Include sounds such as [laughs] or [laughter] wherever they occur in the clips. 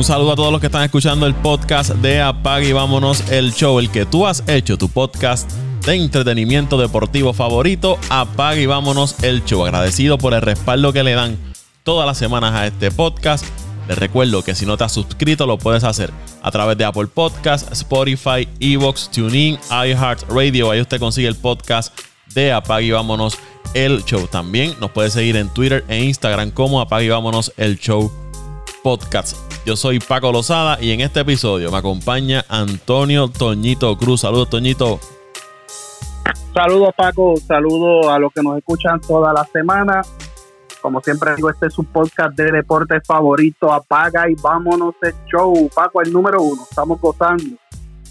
Un saludo a todos los que están escuchando el podcast de Apague y Vámonos el Show, el que tú has hecho, tu podcast de entretenimiento deportivo favorito. Apague y Vámonos el Show. Agradecido por el respaldo que le dan todas las semanas a este podcast. Les recuerdo que si no te has suscrito lo puedes hacer a través de Apple Podcasts, Spotify, Evox, TuneIn, iHeartRadio. Ahí usted consigue el podcast de Apague y Vámonos el Show. También nos puede seguir en Twitter e Instagram como Apague y Vámonos el Show Podcast. Yo soy Paco Lozada y en este episodio me acompaña Antonio Toñito Cruz. Saludos, Toñito. Saludos, Paco. Saludos a los que nos escuchan toda la semana. Como siempre digo, este es su podcast de deporte favorito. Apaga y vámonos el show. Paco, el número uno. Estamos gozando.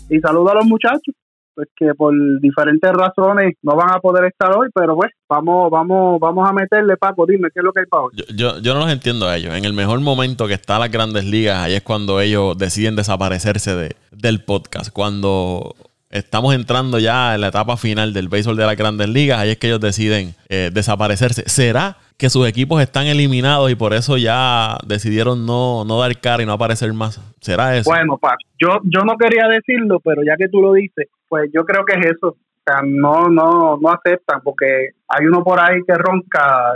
Y saludo a los muchachos pues que por diferentes razones no van a poder estar hoy, pero pues vamos, vamos, vamos a meterle, Paco, dime qué es lo que hay para hoy. Yo, yo, no los entiendo a ellos. En el mejor momento que está las grandes ligas, ahí es cuando ellos deciden desaparecerse de, del podcast. Cuando estamos entrando ya en la etapa final del béisbol de las grandes ligas, ahí es que ellos deciden eh, desaparecerse. ¿Será que sus equipos están eliminados y por eso ya decidieron no, no dar cara y no aparecer más? ¿Será eso? Bueno, Paco, yo, yo no quería decirlo, pero ya que tú lo dices, pues yo creo que es eso. O sea, no, no, no aceptan porque hay uno por ahí que ronca,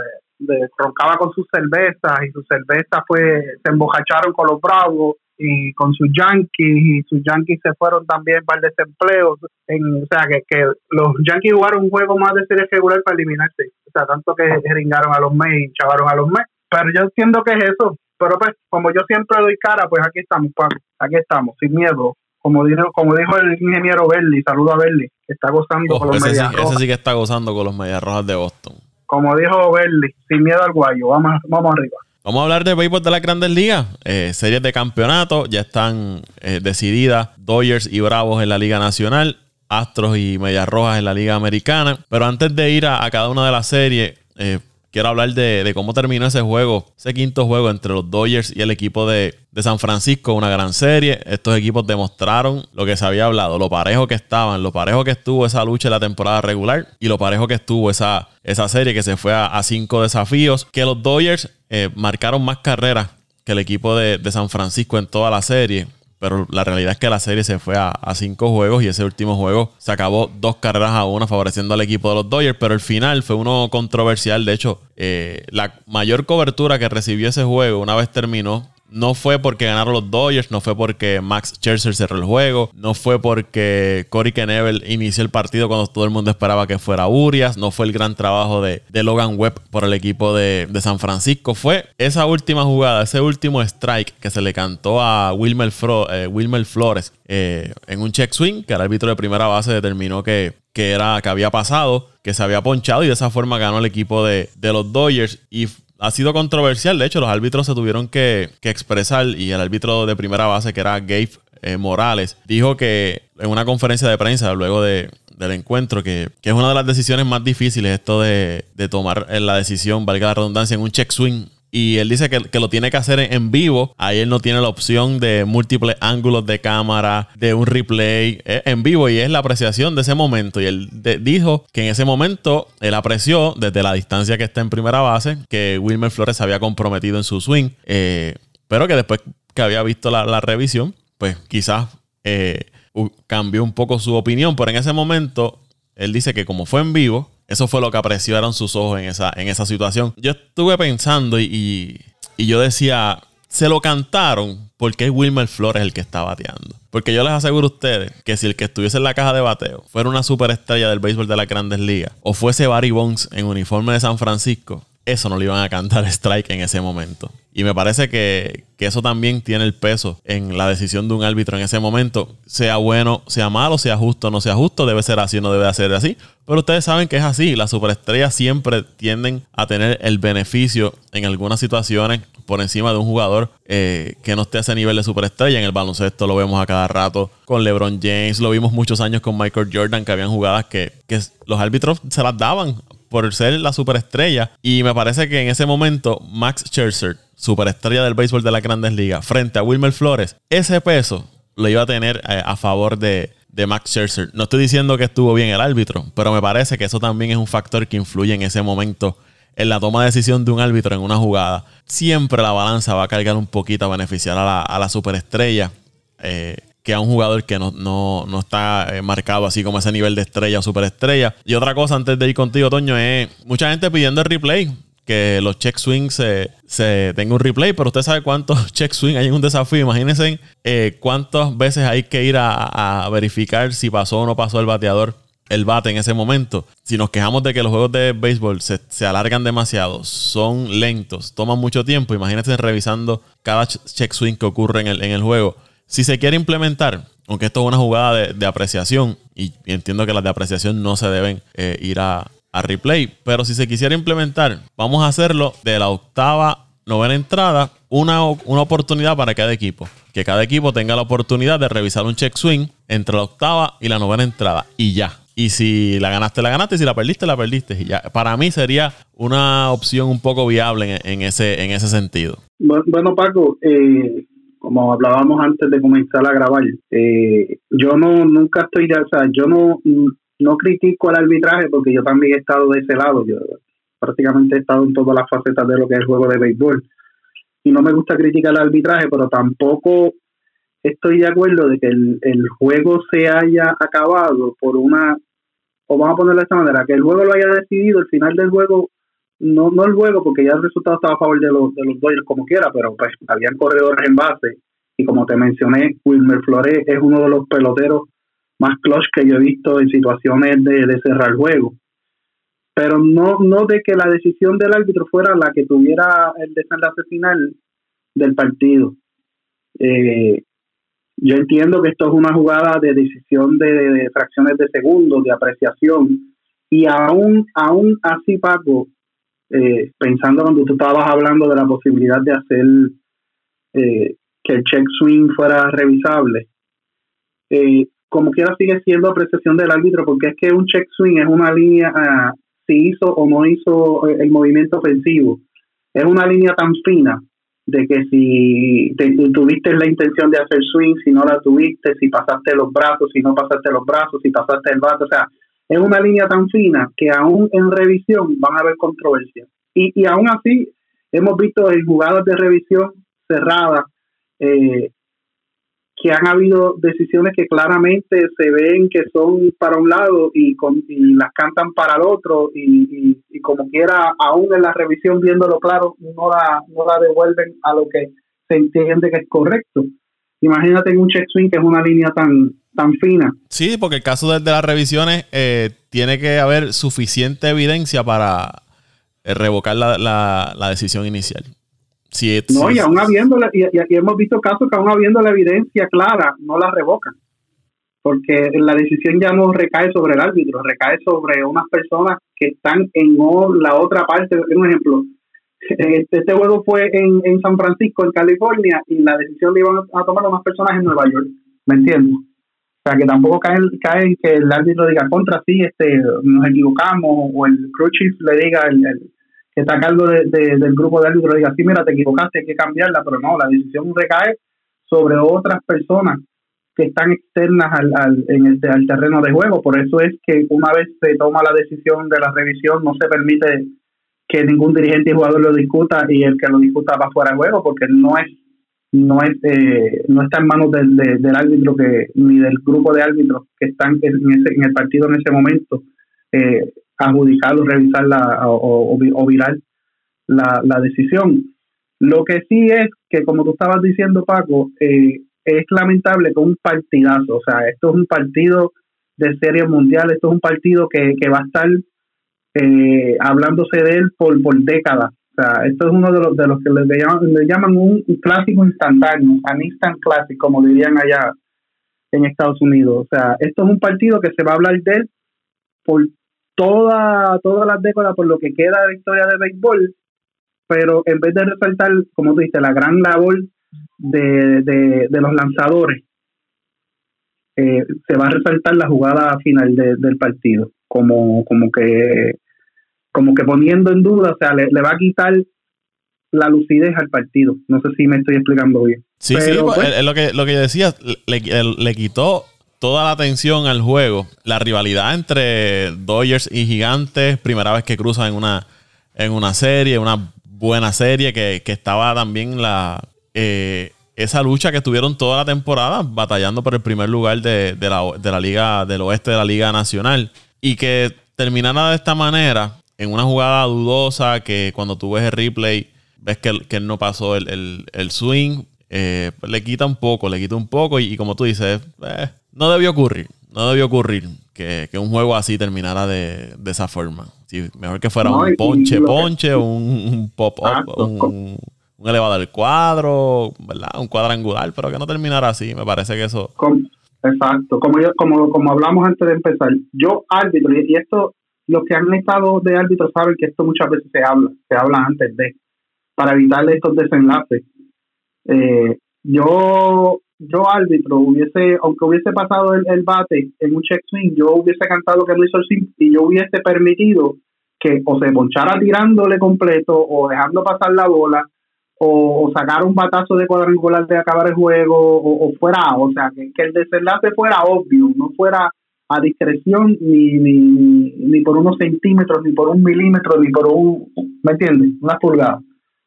roncaba con sus cervezas y sus cervezas pues se embocacharon con los bravos y con sus Yankees y sus Yankees se fueron también para el desempleo. En, o sea, que, que los Yankees jugaron un juego más de serie regular para eliminarse. O sea, tanto que ringaron a los Mets y chavaron a los Mets. Pero yo entiendo que es eso. Pero pues, como yo siempre doy cara, pues aquí estamos, Aquí estamos, sin miedo. Como dijo, como dijo el ingeniero Berli, saludo a Berli, que está gozando oh, con los ese Medias sí, Ese sí que está gozando con los Medias Rojas de Boston. Como dijo Berli, sin miedo al guayo. Vamos, vamos arriba. Vamos a hablar de béisbol de las grandes ligas. Eh, series de campeonato ya están eh, decididas. Dodgers y Bravos en la Liga Nacional. Astros y Medias Rojas en la Liga Americana. Pero antes de ir a, cada una de las series, eh, quiero hablar de, cómo terminó ese juego, ese quinto juego entre los Dodgers y el equipo de, San Francisco, una gran serie. Estos equipos demostraron lo que se había hablado, lo parejo que estaban, lo parejo que estuvo esa lucha en la temporada regular y lo parejo que estuvo esa, serie que se fue a, cinco desafíos, que los Dodgers eh, marcaron más carreras que el equipo de San Francisco en toda la serie. Pero la realidad es que la serie se fue a, cinco juegos y ese último juego se acabó dos carreras a una favoreciendo al equipo de los Dodgers. Pero el final fue uno controversial. De hecho, eh, la mayor cobertura que recibió ese juego una vez terminó no fue porque ganaron los Dodgers, no fue porque Max Scherzer cerró el juego, no fue porque Corey Knebel inició el partido cuando todo el mundo esperaba que fuera Urias, no fue el gran trabajo de, Logan Webb por el equipo de, San Francisco, fue esa última jugada, ese último strike que se le cantó a Wilmer, eh, Flores eh, en un check swing, que el árbitro de primera base determinó que, que, era, que había pasado, que se había ponchado y de esa forma ganó el equipo de, de los Dodgers y ha sido controversial. De hecho, los árbitros se tuvieron que, expresar y el árbitro de primera base, que era Gabe eh, Morales, dijo que en una conferencia de prensa luego del encuentro, que, es una de las decisiones más difíciles esto de, de tomar la decisión, valga la redundancia, en un check swing y él dice que, lo tiene que hacer en vivo. Ahí él no tiene la opción de múltiples ángulos de cámara, de un replay en vivo y es la apreciación de ese momento. Y él dijo que en ese momento él apreció desde la distancia que está en primera base que Wilmer Flores se había comprometido en su swing, eh, pero que después que había visto la, revisión, pues quizás eh, cambió un poco su opinión, pero en ese momento él dice que como fue en vivo, eso fue lo que apreciaron sus ojos en esa, en esa situación. Yo estuve pensando y, yo decía, se lo cantaron porque es Wilmer Flores el que está bateando. Porque yo les aseguro a ustedes que si el que estuviese en la caja de bateo fuera una superestrella del béisbol de las grandes ligas o fuese Barry Bonds en uniforme de San Francisco, eso no le iban a cantar [laughs] strike en ese momento. Y me parece que, eso también tiene el peso en la decisión de un árbitro en ese momento. Sea bueno, sea malo, sea justo, no sea justo, debe ser así no debe ser así. Pero ustedes saben que es así. Las superestrellas siempre tienden a tener el beneficio en algunas situaciones por encima de un jugador eh, que no esté a ese nivel de superestrella. En el baloncesto lo vemos a cada rato con LeBron James, lo vimos muchos años con Michael Jordan, que habían jugadas que, que los árbitros se las daban por ser la superestrella. Y me parece que en ese momento Max Scherzer, superestrella del béisbol de las grandes ligas, frente a Wilmer Flores, ese peso lo iba a tener eh, a favor de, de Max Scherzer. No estoy diciendo que estuvo bien el árbitro, pero me parece que eso también es un factor que influye en ese momento en la toma de decisión de un árbitro en una jugada, siempre la balanza va a cargar un poquito a beneficiar a la, superestrella. Eh, que a un jugador que no, está eh, marcado así como ese nivel de estrella o superestrella. Y otra cosa antes de ir contigo, Toño, es mucha gente pidiendo el replay que los check swings se, se tenga un replay, pero usted sabe cuántos [laughs] check swings hay en un desafío. Imagínense eh, cuántas veces hay que ir a, verificar si pasó o no pasó el bateador el bate en ese momento. Si nos quejamos de que los juegos de béisbol se, alargan demasiado, son lentos, toman mucho tiempo, imagínense revisando cada check swing que ocurre en el, en el juego. Si se quiere implementar, aunque esto es una jugada de, apreciación, y, entiendo que las de apreciación no se deben eh, ir a, a replay. Pero si se quisiera implementar, vamos a hacerlo de la octava, novena entrada, una, una oportunidad para cada equipo. Que cada equipo tenga la oportunidad de revisar un check swing entre la octava y la novena entrada. Y ya. Y si la ganaste, la ganaste. Y si la perdiste, la perdiste. Y ya. Para mí sería una opción un poco viable en, ese, en ese sentido. Bueno, Paco, eh, como hablábamos antes de comenzar a grabar, eh, yo no nunca estoy, o sea, yo no no critico el arbitraje porque yo también he estado de ese lado. Yo prácticamente he estado en todas las facetas de lo que es el juego de béisbol. Y no me gusta criticar el arbitraje, pero tampoco estoy de acuerdo de que el, juego se haya acabado por una, o vamos a ponerlo de esta manera, que el juego lo haya decidido, el final del juego, no, no el juego, porque ya el resultado estaba a favor de los, de los Dodgers como quiera, pero pues habían corredores en base. Y como te mencioné, Wilmer Flores es uno de los peloteros más clutch que yo he visto en situaciones de, de cerrar el juego. Pero no, no de que la decisión del árbitro fuera la que tuviera el desenlace final del partido. Eh, yo entiendo que esto es una jugada de decisión de, fracciones de segundos, de apreciación, y aún, aún así, Paco, eh, pensando cuando tú estabas hablando de la posibilidad de hacer eh, que el check swing fuera revisable, eh, como quiera sigue siendo apreciación del árbitro, porque es que un check swing es una línea, ah, si hizo o no hizo el movimiento ofensivo, es una línea tan fina de que si tuviste la intención de hacer swing, si no la tuviste, si pasaste los brazos, si no pasaste los brazos, si pasaste el brazo, o sea, es una línea tan fina que aún en revisión van a haber controversias. Y, y aún así, hemos visto en jugadas de revisión cerradas eh, que han habido decisiones que claramente se ven que son para un lado y, con, las cantan para el otro y, como quiera, aún en la revisión viéndolo claro, no la, no la devuelven a lo que se entiende que es correcto. Imagínate un check swing que es una línea tan, tan fina. Sí, porque el caso de, las revisiones eh, tiene que haber suficiente evidencia para eh, revocar la, la, la decisión inicial no, y aún habiendo, y, hemos visto casos que aún habiendo la evidencia clara, no la revocan. Porque la decisión ya no recae sobre el árbitro, recae sobre unas personas que están en la otra parte. Un ejemplo, este, este juego fue en, en San Francisco, en California, y la decisión la iban a tomar unas personas en Nueva York. ¿Me entiendes? O sea, que tampoco cae, cae que el árbitro diga contra sí, este, nos equivocamos, o el crew le diga, el, que está a cargo de, del grupo de árbitros diga, sí, mira, te equivocaste, hay que cambiarla, pero no, la decisión recae sobre otras personas que están externas al, al, en el, al terreno de juego. Por eso es que una vez se toma la decisión de la revisión, no se permite que ningún dirigente y jugador lo discuta y el que lo discuta va fuera de juego, porque no es no es eh, no está en manos del, del árbitro que ni del grupo de árbitros que están en, ese, en el partido en ese momento eh, adjudicar o revisar la, o, virar la, la, decisión. Lo que sí es que, como tú estabas diciendo, Paco, eh, es lamentable que un partidazo, o sea, esto es un partido de serie mundial, esto es un partido que, que va a estar eh, hablándose de él por, por décadas. O sea, esto es uno de los, de los que le llaman, le llaman un clásico instantáneo, an instant classic, como dirían allá en Estados Unidos. O sea, esto es un partido que se va a hablar de él por toda, todas las décadas por lo que queda de historia de béisbol, pero en vez de resaltar, como tú dices, la gran labor de, de, los lanzadores, eh, se va a resaltar la jugada final del partido, como, como que como que poniendo en duda, o sea, le, va a quitar la lucidez al partido. No sé si me estoy explicando bien. Sí, sí, pues, pues, lo que, lo que decía, le, le quitó toda la atención al juego. La rivalidad entre Dodgers y Gigantes, primera vez que cruzan en una, en una serie, una buena serie que, estaba también la eh, esa lucha que tuvieron toda la temporada batallando por el primer lugar de, la, de la liga del oeste de la liga nacional y que terminara de esta manera en una jugada dudosa que cuando tú ves el replay ves que, que él no pasó el, swing, eh, le quita un poco, le quita un poco y, como tú dices, eh, no debió ocurrir, no debió ocurrir que, un juego así terminara de, esa forma. mejor que fuera un ponche, ponche, un, pop-up, un, un, elevador del cuadro, ¿verdad? Un cuadrangular, pero que no terminara así, me parece que eso... exacto, como, yo, como, como hablamos antes de empezar, yo árbitro, y esto los que han estado de árbitro saben que esto muchas veces se habla, se habla antes de, para evitar estos desenlaces. Eh, yo, yo árbitro, hubiese, aunque hubiese pasado el, bate en un check swing, yo hubiese cantado que no hizo el swing y yo hubiese permitido que o se ponchara tirándole completo o dejando pasar la bola o, sacar un batazo de cuadrangular de acabar el juego o, fuera, o sea, que, que el desenlace fuera obvio, no fuera a discreción ni, ni, ni por unos centímetros, ni por un milímetro, ni por un, ¿me entiendes? Una pulgada.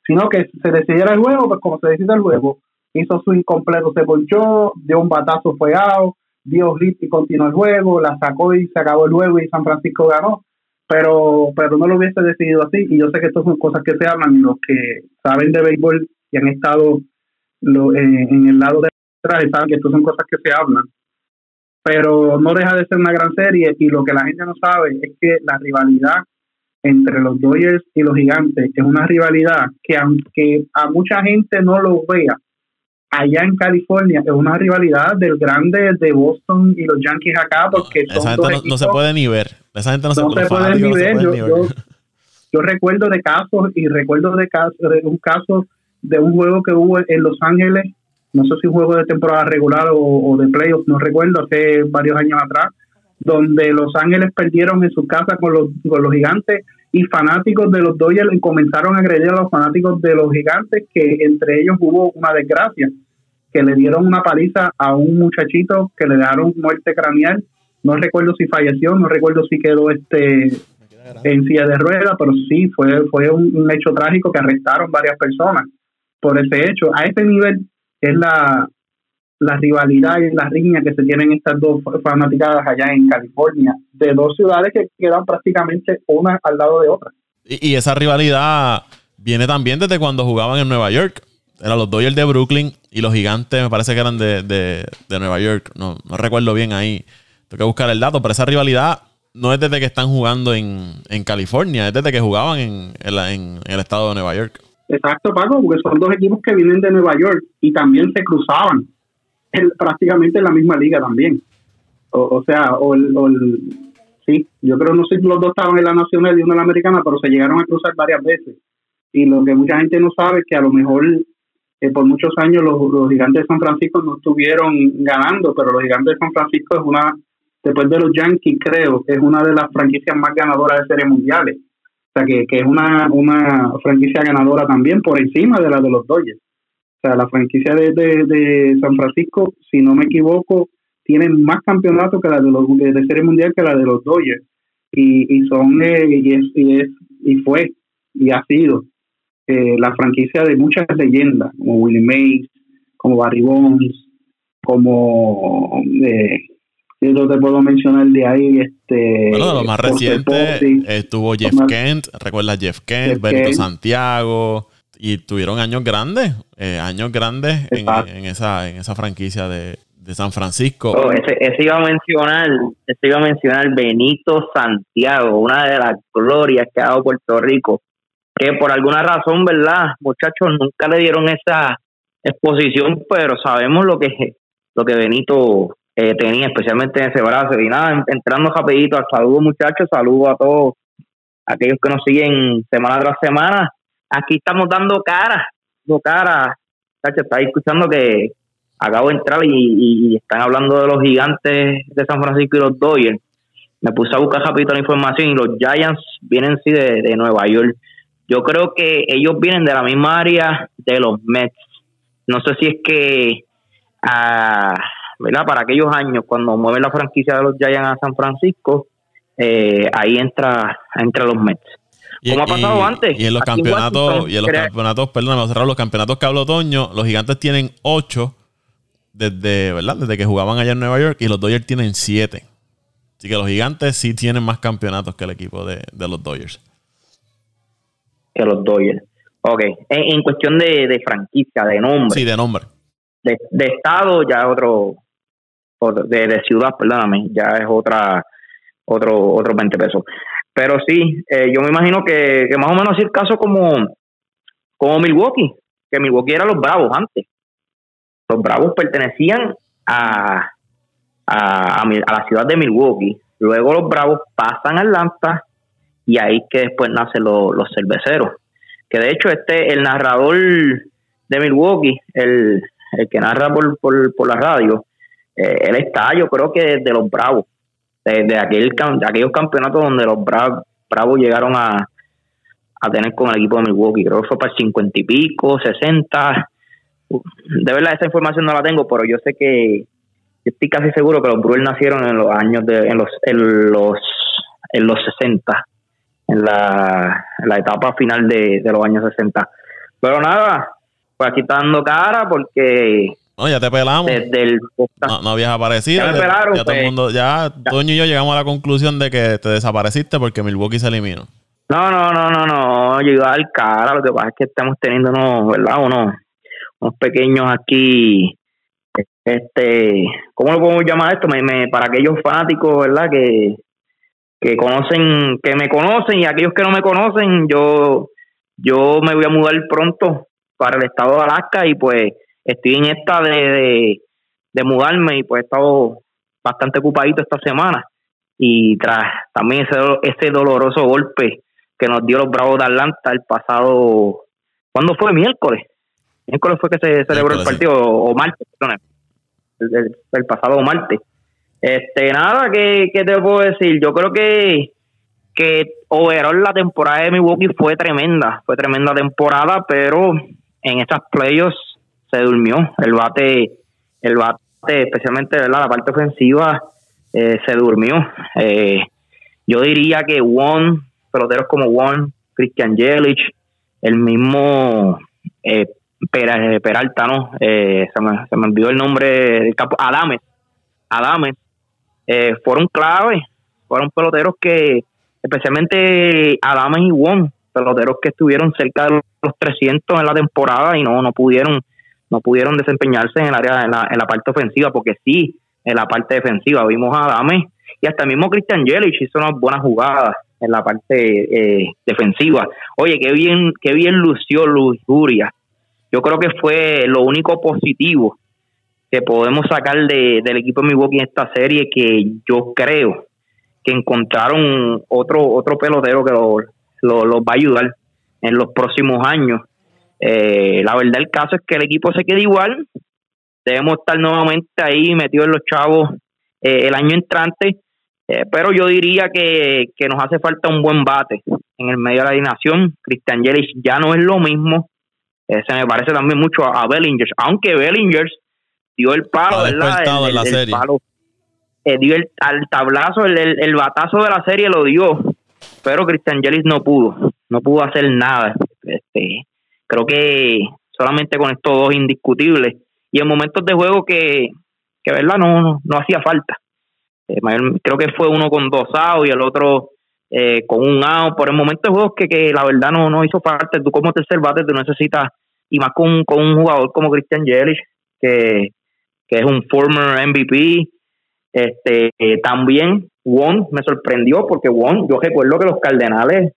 Sino que se decidiera el juego, pues como se decide el juego, hizo su incompleto, se ponchó, dio un batazo fuegado, dio hit y continuó el juego, la sacó y se acabó el juego y San Francisco ganó. Pero, pero no lo hubiese decidido así. Y yo sé que estas son cosas que se hablan y los que saben de béisbol y han estado lo, en el lado de atrás saben que estas son cosas que se hablan pero no deja de ser una gran serie y lo que la gente no sabe es que la rivalidad entre los Dodgers y los Gigantes es una rivalidad que aunque a mucha gente no lo vea, allá en California es una rivalidad del grande de Boston y los Yankees acá porque esa gente no, se puede ni ver. Esa gente no, se, puede ni ver. Yo, recuerdo de casos y recuerdo de, casos, de un caso de un juego que hubo en Los Ángeles no sé si un juego de temporada regular o, de playoffs, no recuerdo, hace varios años atrás, donde Los Ángeles perdieron en su casa con los, con los gigantes y fanáticos de los Dodgers comenzaron a agredir a los fanáticos de los gigantes que entre ellos hubo una desgracia, que le dieron una paliza a un muchachito que le dejaron muerte craneal, no recuerdo si falleció, no recuerdo si quedó este en silla de ruedas, pero sí fue fue un, un hecho trágico que arrestaron varias personas por ese hecho. A ese nivel es la, la rivalidad y la riña que se tienen estas dos fanaticadas allá en California, de dos ciudades que quedan prácticamente una al lado de otra. Y, esa rivalidad viene también desde cuando jugaban en Nueva York. Eran los Dodgers de Brooklyn y los gigantes me parece que eran de, de, Nueva York. No, no, recuerdo bien ahí. Tengo que buscar el dato, pero esa rivalidad no es desde que están jugando en, en California, es desde que jugaban en, en el estado de Nueva York. Exacto, Paco, porque son dos equipos que vienen de Nueva York y también se cruzaban prácticamente en la misma liga también. O, sea, o el, sí, yo creo no sé si los dos estaban en la nacional y uno en la americana, pero se llegaron a cruzar varias veces. Y lo que mucha gente no sabe es que a lo mejor eh, por muchos años los, los, gigantes de San Francisco no estuvieron ganando, pero los gigantes de San Francisco es una, después de los Yankees creo, es una de las franquicias más ganadoras de series mundiales que, es una, una franquicia ganadora también por encima de la de los Dodgers. O sea, la franquicia de, de, San Francisco, si no me equivoco, tiene más campeonatos que la de los de, Serie Mundial que la de los Dodgers. Y, y son eh, y, es, y, es, y fue y ha sido eh, la franquicia de muchas leyendas, como Willie Mays, como Barry Bonds, como eh, yo te puedo mencionar de ahí, este... Bueno, de lo más reciente estuvo Jeff Kent, recuerdas Jeff Kent, Benito Santiago, y tuvieron años grandes, eh, años grandes en, esa, en esa franquicia de, San Francisco. Oh, ese, iba a mencionar, ese iba a mencionar Benito Santiago, una de las glorias que ha dado Puerto Rico, que por alguna razón, ¿verdad? Muchachos, nunca le dieron esa exposición, pero sabemos lo que, lo que Benito eh, tenía, especialmente en ese brazo. Y nada, entrando rapidito, saludo muchachos, saludo a todos aquellos que nos siguen semana tras semana. Aquí estamos dando cara, dando cara. Muchachos, está escuchando que acabo de entrar y, están hablando de los gigantes de San Francisco y los Dodgers. Me puse a buscar rapidito la información y los Giants vienen sí de, de Nueva York. Yo creo que ellos vienen de la misma área de los Mets. No sé si es que a, ah, ¿verdad? Para aquellos años, cuando mueven la franquicia de los Giants a San Francisco, eh, ahí entra, entra los Mets. como ha pasado antes. Y en los campeonatos, y en los campeonatos, perdón, los campeonatos que hablo otoño, los gigantes tienen 8 desde, ¿verdad? Desde que jugaban allá en Nueva York y los Dodgers tienen 7. Así que los gigantes sí tienen más campeonatos que el equipo de, los Dodgers. Que los Dodgers. Ok. En, cuestión de, franquicia, de nombre. Sí, de nombre. De, estado, ya otro. De, ciudad, perdóname, ya es otra otro otro 20 pesos. Pero sí, eh, yo me imagino que, más o menos así el caso como, como Milwaukee, que Milwaukee era los Bravos antes. Los Bravos pertenecían a, a, la ciudad de Milwaukee. Luego los Bravos pasan a Atlanta y ahí que después nacen los cerveceros. Que de hecho este el narrador de Milwaukee, el, el que narra por, por, la radio, eh, él está yo creo que de los Bravos, de, aquel, aquellos campeonatos donde los Bravos, Bravos llegaron a, a tener con el equipo de Milwaukee. Creo que fue para cincuenta y pico, sesenta. De verdad, esa información no la tengo, pero yo sé que estoy casi seguro que los Brewers nacieron en los años de, en los, en los, en los 60, en la, etapa final de, los años 60. Pero nada, pues aquí está dando cara porque no, ya te pelamos. Desde el no, habías aparecido. Ya, todo el pues. mundo, ya, Toño y yo llegamos a la conclusión de que te desapareciste porque Milwaukee se eliminó. No, no, no, no, no. Yo iba al cara. Lo que pasa es que estamos teniendo unos, ¿verdad? Unos, unos pequeños aquí este, ¿cómo lo podemos llamar esto? Me, para aquellos fanáticos, ¿verdad? Que, que conocen, que me conocen y aquellos que no me conocen, yo, yo me voy a mudar pronto para el estado de Alaska y pues estoy en esta de, de, mudarme y pues he estado bastante ocupadito esta semana y tras también ese, ese doloroso golpe que nos dio los Bravos de Atlanta el pasado, ¿cuándo fue? Miércoles. Miércoles fue que se celebró el partido, o, martes, perdón el, pasado martes. Este, nada, ¿qué, te puedo decir? Yo creo que, que overall la temporada de Milwaukee fue tremenda, fue tremenda temporada, pero en estas playoffs se durmió. El bate, el bate, especialmente la parte ofensiva, eh, se durmió. Eh, yo diría que One, peloteros como One, Christian Jelich, el mismo eh, eh, Peralta. Eh, se, me, se me olvidó el nombre del campo, Adames, Adames, fueron clave, fueron peloteros que, especialmente Adames y Won, peloteros que estuvieron cerca de los 300 en la temporada y no, no pudieron no pudieron desempeñarse en el área en la, en la parte ofensiva porque sí en la parte defensiva vimos a Adames y hasta mismo Christian Yelich hizo unas buenas jugadas en la parte defensiva oye qué bien qué bien lució Lujuria yo creo que fue lo único positivo que podemos sacar de, del equipo de Milwaukee en esta serie que yo creo que encontraron otro otro pelotero que los va a ayudar en los próximos años. Eh, la verdad el caso es que el equipo se queda igual, debemos estar nuevamente ahí metidos en los chavos eh, el año entrante, eh, pero yo diría que, que, nos hace falta un buen bate en el medio de la alineación. Christian Yelich ya no es lo mismo, eh, se me parece también mucho a, Bellinger, aunque Bellinger dio el palo, ¿verdad? El, palo, eh, dio el, al tablazo, el, el, batazo de la serie lo dio, pero Christian Yelich no pudo, no pudo hacer nada. Este, creo que solamente con estos dos indiscutibles y en momentos de juego que, que verdad no, no, hacía falta. Eh, creo que fue uno con dos outs y el otro eh, con un out. Por el momento de juegos que, que la verdad no, no hizo parte. Tú como tercer bate tú necesitas, y más con, con un jugador como Christian Yelich, que, que es un former MVP. Este, eh, también Won me sorprendió porque Won, yo recuerdo que los Cardenales,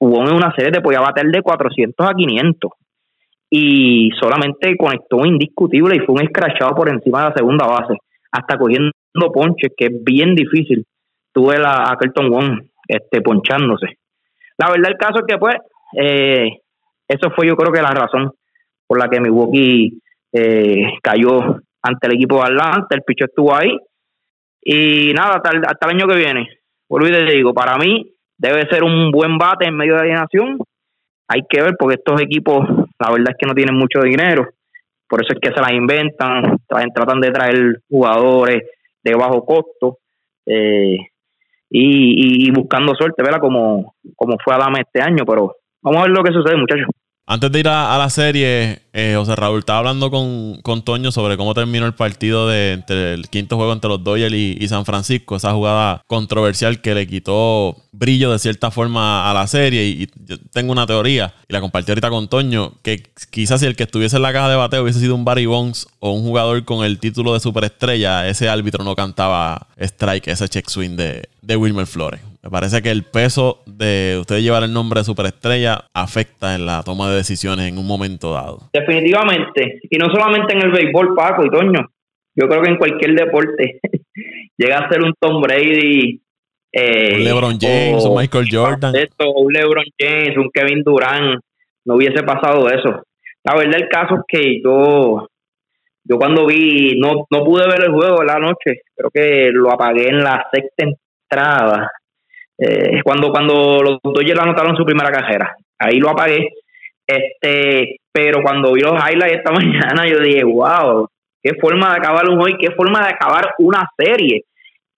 Won en una serie te podía bater de 400 a 500 y solamente conectó indiscutible y fue un escrachado por encima de la segunda base, hasta cogiendo ponches, que es bien difícil. Tuve la, a Kelton Wong este, ponchándose. La verdad el caso es que pues eh, eso fue yo creo que la razón por la que Milwaukee eh, cayó ante el equipo de Atlanta, el picho estuvo ahí y nada, hasta el, hasta el año que viene, vuelvo y te digo, para mí debe ser un buen bate en medio de la nación, hay que ver porque estos equipos la verdad es que no tienen mucho dinero, por eso es que se las inventan, tratan de traer jugadores de bajo costo, eh, y, buscando suerte, ¿verdad? Como, como fue Adame este año, pero vamos a ver lo que sucede, muchachos. Antes de ir a, la serie, eh, José Raúl estaba hablando con, con, Toño sobre cómo terminó el partido de entre el quinto juego entre los Dodgers y, San Francisco, esa jugada controversial que le quitó brillo de cierta forma a la serie. Y, yo tengo una teoría, y la compartí ahorita con Toño, que quizás si el que estuviese en la caja de bateo hubiese sido un Barry Bonds o un jugador con el título de superestrella, ese árbitro no cantaba strike, ese check swing de, de Wilmer Flores. Me parece que el peso de usted llevar el nombre de superestrella afecta en la toma de decisiones en un momento dado. Definitivamente. Y no solamente en el béisbol, Paco y Toño. Yo creo que en cualquier deporte [laughs] llega a ser un Tom Brady. Eh, un LeBron James, un Michael Jordan. un LeBron James, un Kevin Durant. No hubiese pasado eso. La verdad, el caso es que yo yo cuando vi, no, no pude ver el juego la noche, creo que lo apagué en la sexta entrada eh, cuando, cuando los Dodgers anotaron su primera cajera. Ahí lo apagué. Este, pero cuando vi los highlights esta [laughs] mañana, yo dije, wow, qué forma de acabar un hoy, qué forma de acabar una serie.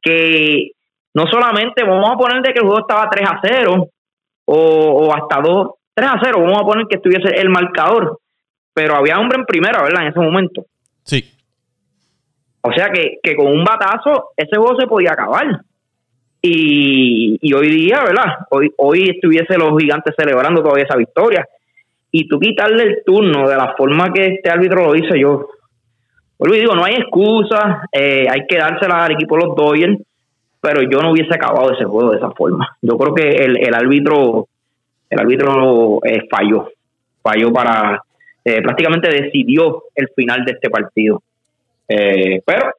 Que no solamente vamos a poner de que el juego estaba 3 a 0 o, hasta 2, 3 a 0, vamos a poner que estuviese el marcador, pero había hombre en primera, ¿verdad? En ese momento. Sí. O sea que, que con un batazo ese juego se podía acabar. Y, hoy día, ¿verdad? Hoy, hoy estuviese los gigantes celebrando todavía esa victoria. Y tú quitarle el turno de la forma que este árbitro lo dice, yo. Hoy digo, no hay excusa, eh, hay que dársela al equipo de los Dodgers, pero yo no hubiese acabado ese juego de esa forma. Yo creo que el, el árbitro el árbitro eh, falló, falló para, eh, prácticamente decidió el final de este partido. pero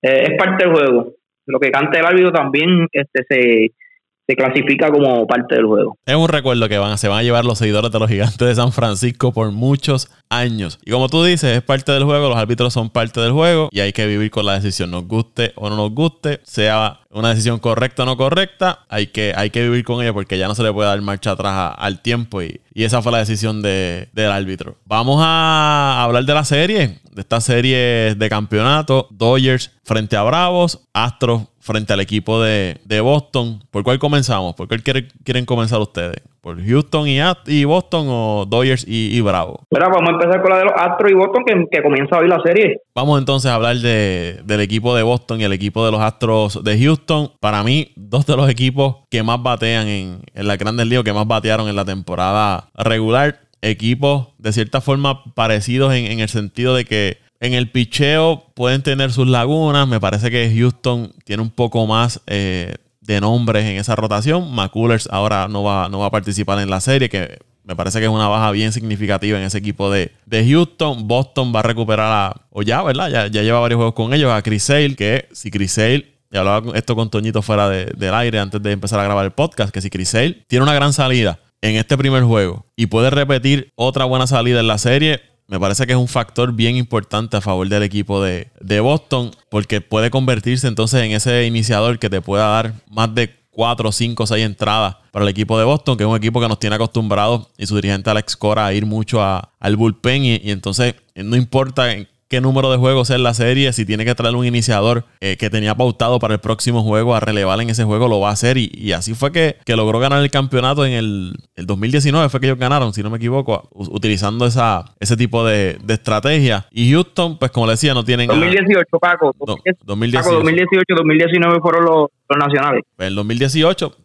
es parte del juego lo que cante el árbitro también este, se, clasifica como parte del juego. Es un recuerdo que van, se van a llevar los seguidores de los gigantes de San Francisco por muchos años. Y como tú dices, es parte del juego, los árbitros son parte del juego y hay que vivir con la decisión, nos guste o no nos guste, sea una decisión correcta o no correcta, hay que, hay que vivir con ella porque ya no se le puede dar marcha atrás al tiempo y, esa fue la decisión del árbitro. Vamos a hablar de la serie, de esta serie de campeonato, Dodgers frente a Bravos, Astros frente al equipo de, Boston. ¿Por cuál comenzamos? ¿Por cuál quieren comenzar ustedes? ¿Por Houston y, y Boston o Dodgers y, y Bravo? Bueno, vamos a empezar con la de los Astros y Boston que, comienza hoy la serie. Vamos entonces a hablar de, del equipo de Boston y el equipo de los Astros de Houston. Para mí, dos de los equipos que más batean en, en la Grandes Ligas, que más batearon en la temporada regular. Equipos de cierta forma parecidos en, en el sentido de que en el picheo pueden tener sus lagunas. Me parece que Houston tiene un poco más eh, de nombres en esa rotación. McCullers ahora no va, no va a participar en la serie, que me parece que es una baja bien significativa en ese equipo de, Houston. Boston va a recuperar a, o ya, ¿verdad? Ya, ya lleva varios juegos con ellos, a Chris Sale, que si Chris Sale, y hablaba esto con Toñito fuera del aire antes de empezar a grabar el podcast, que si Chris Sale tiene una gran salida en este primer juego y puede repetir otra buena salida en la serie, me parece que es un factor bien importante a favor del equipo de, Boston, porque puede convertirse entonces en ese iniciador que te pueda dar más de 4, 5, 6 entradas para el equipo de Boston, que es un equipo que nos tiene acostumbrados y su dirigente Alex Cora a ir mucho al bullpen y, y entonces no importa qué número de juegos es la serie, si tiene que traer un iniciador eh, que tenía pautado para el próximo juego a relevar en ese juego, lo va a hacer. Y, así fue que, logró ganar el campeonato en el, 2019, fue que ellos ganaron, si no me equivoco, utilizando esa, ese tipo de, estrategia. Y Houston, pues como le decía, no tienen... 2018, Paco. 2018. 2018, 2019 fueron los, nacionales. Pues el 2018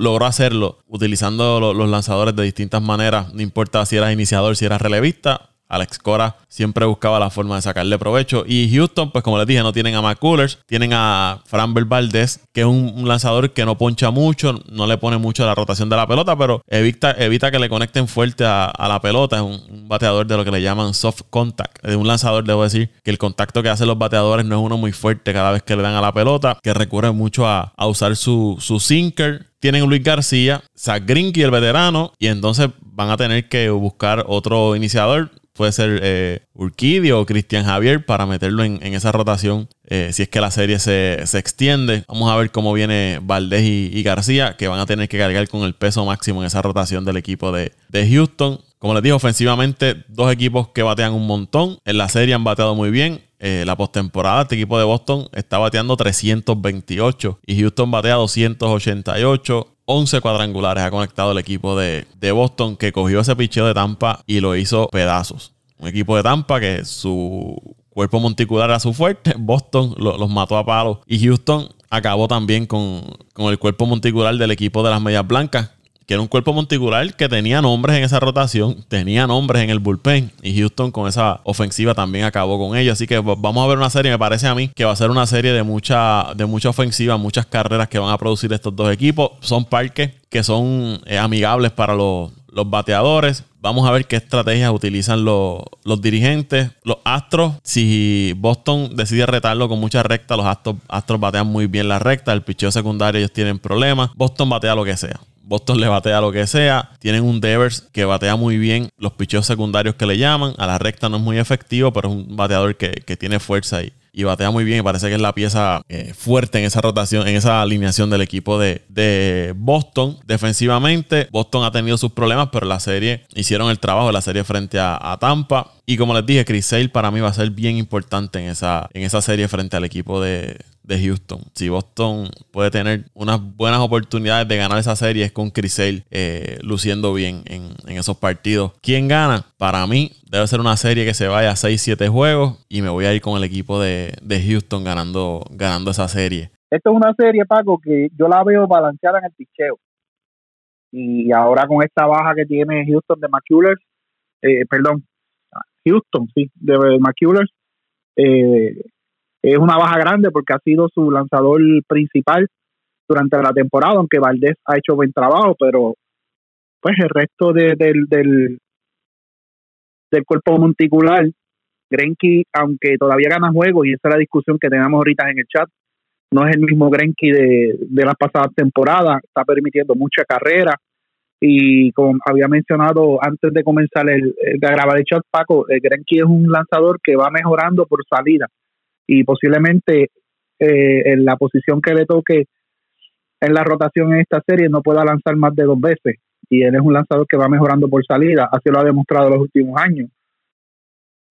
logró hacerlo utilizando los lanzadores de distintas maneras, no importa si eras iniciador, si eras relevista, Alex Cora siempre buscaba la forma de sacarle provecho. Y Houston, pues como les dije, no tienen a McCullers, tienen a Framber Valdez, que es un, lanzador que no poncha mucho, no le pone mucho a la rotación de la pelota, pero evita, evita que le conecten fuerte a, la pelota. Es un, bateador de lo que le llaman soft contact. Es un lanzador, debo decir, que el contacto que hacen los bateadores no es uno muy fuerte cada vez que le dan a la pelota, que recurre mucho a, usar su, su sinker tienen Luis García, Zach Grinky, el veterano, y entonces van a tener que buscar otro iniciador puede ser eh, Urquidio o Cristian Javier para meterlo en, esa rotación eh, si es que la serie se, extiende. Vamos a ver cómo viene Valdés y, García, que van a tener que cargar con el peso máximo en esa rotación del equipo de, de Houston. Como les dije, ofensivamente, dos equipos que batean un montón. En la serie han bateado muy bien. eh, la postemporada, este equipo de Boston está bateando 328 y Houston batea 288. 11 cuadrangulares ha conectado el equipo de, Boston que cogió ese picheo de Tampa y lo hizo pedazos. Un equipo de Tampa que su cuerpo monticular era su fuerte. [laughs] Boston los mató a palos. Y Houston acabó también con, con, el cuerpo monticular del equipo de las Medias Blancas, que era un cuerpo monticular que tenía nombres en esa rotación, tenía nombres en el bullpen. Y Houston con esa ofensiva también acabó con ellos. Así que vamos a ver una serie, me parece a mí, que va a ser una serie de mucha, de mucha ofensiva, muchas carreras que van a producir estos dos equipos. Son parques que son eh, amigables para los, los bateadores. Vamos a ver qué estrategias utilizan los, los, dirigentes. Los Astros, si Boston decide retarlo con mucha recta, los Astros, Astros batean muy bien la recta. El picheo secundario ellos tienen problemas. Boston batea lo que sea. Boston le batea lo que sea. Tienen un Devers que batea muy bien los picheos secundarios que le llaman. A la recta no es muy efectivo, pero es un bateador que, que tiene fuerza ahí y batea muy bien y parece que es la pieza eh, fuerte en esa rotación, en esa alineación del equipo de, de, Boston. Defensivamente, Boston ha tenido sus problemas, pero la serie hicieron el trabajo de la serie frente a, a Tampa. Y como les dije, Chris Sale para mí va a ser bien importante en esa, en esa serie frente al equipo de, de Houston. Si Boston puede tener unas buenas oportunidades de ganar esa serie es con Chris eh, luciendo bien en, esos partidos. ¿Quién gana? Para mí debe ser una serie que se vaya a 6-7 juegos y me voy a ir con el equipo de, Houston ganando, ganando esa serie. Esto es una serie, Paco, que yo la veo balanceada en el picheo. Y ahora con esta baja que tiene Houston de McCullers, eh, perdón, Houston, sí, de McCullers, eh, es una baja grande porque ha sido su lanzador principal durante la temporada, aunque Valdés ha hecho buen trabajo, pero pues el resto del, del, del cuerpo monticular, Grenky, aunque todavía gana juegos, y esa es la discusión que tenemos ahorita en el chat, no es el mismo Grenky de, de las pasadas temporadas, está permitiendo mucha carrera, y como había mencionado antes de comenzar el, de grabar el chat, Paco, el Grenky es un lanzador que va mejorando por salida y posiblemente eh, en la posición que le toque en la rotación en esta serie no pueda lanzar más de dos veces y él es un lanzador que va mejorando por salida, así lo ha demostrado los últimos años.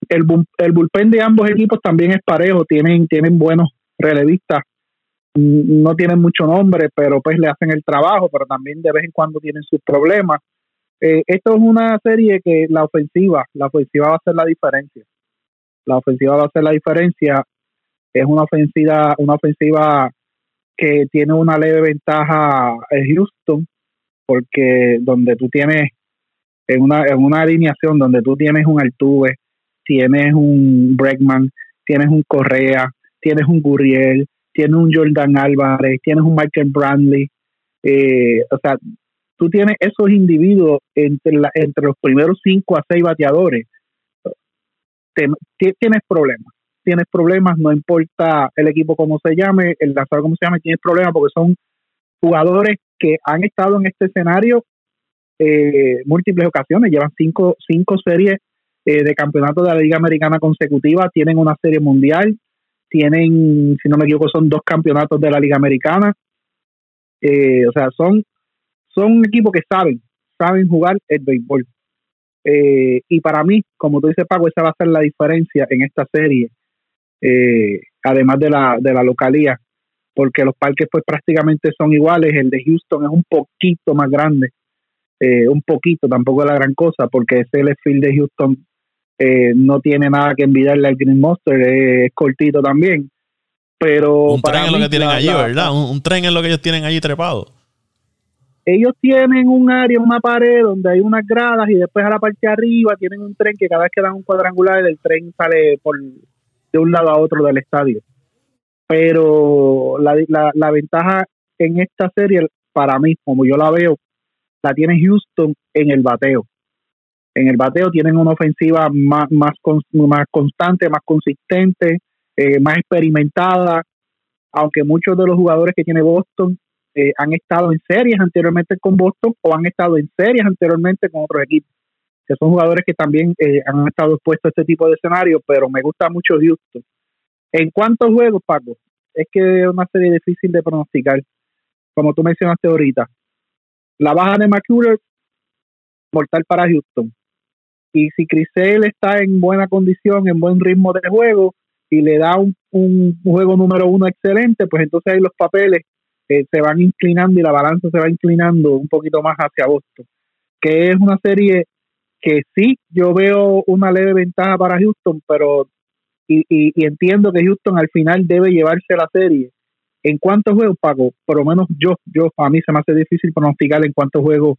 El, el bullpen de ambos equipos también es parejo, tienen, tienen buenos relevistas, no tienen mucho nombre, pero pues le hacen el trabajo, pero también de vez en cuando tienen sus problemas. Eh, esto es una serie que la ofensiva, la ofensiva va a hacer la diferencia. La ofensiva va a hacer la diferencia es una ofensiva, una ofensiva que tiene una leve ventaja en Houston, porque donde tú tienes en una, en una alineación donde tú tienes un Altuve, tienes un Bregman, tienes un Correa, tienes un Gurriel, tienes un Jordan Álvarez, tienes un Michael Brandley, eh, o sea, tú tienes esos individuos entre, la, entre los primeros cinco a seis bateadores, tienes problemas tienes problemas, no importa el equipo como se llame, el lanzador como se llame, tienes problemas porque son jugadores que han estado en este escenario eh, múltiples ocasiones, llevan cinco, cinco series eh, de campeonato de la Liga Americana consecutiva, tienen una serie mundial, tienen, si no me equivoco, son dos campeonatos de la Liga Americana. Eh, o sea, son, son un equipo que saben, saben jugar el béisbol. y para mí, como tú dices, Paco, esa va a ser la diferencia en esta serie eh, además de la, de la localía, porque los parques pues prácticamente son iguales, el de Houston es un poquito más grande, eh, un poquito, tampoco es la gran cosa, porque ese field de Houston eh, no tiene nada que envidiarle al Green Monster, es cortito también. Pero un tren es lo que tienen allí, ¿verdad? Un, tren es lo que ellos tienen allí trepado. Ellos tienen un área, una pared donde hay unas gradas y después a la parte de arriba tienen un tren que cada vez que dan un cuadrangular el tren sale por, de un lado a otro del estadio. Pero la, la, ventaja en esta serie, para mí, como yo la veo, la tiene Houston en el bateo. En el bateo tienen una ofensiva más, más, más constante, más consistente, eh, más experimentada, aunque muchos de los jugadores que tiene Boston eh, han estado en series anteriormente con Boston o han estado en series anteriormente con otros equipos que son jugadores que también eh, han estado expuestos a este tipo de escenario, pero me gusta mucho Houston. En cuanto a juegos, Paco, es que es una serie difícil de pronosticar, como tú mencionaste ahorita. La baja de McCuller, mortal para Houston. Y si Crisel está en buena condición, en buen ritmo de juego, y le da un, un juego número uno excelente, pues entonces ahí los papeles eh, se van inclinando y la balanza se va inclinando un poquito más hacia Boston, que es una serie que sí, yo veo una leve ventaja para Houston, pero y, y, entiendo que Houston al final debe llevarse la serie. ¿En cuántos juegos, Paco? Por lo menos yo, yo a mí se me hace difícil pronosticar en cuántos juegos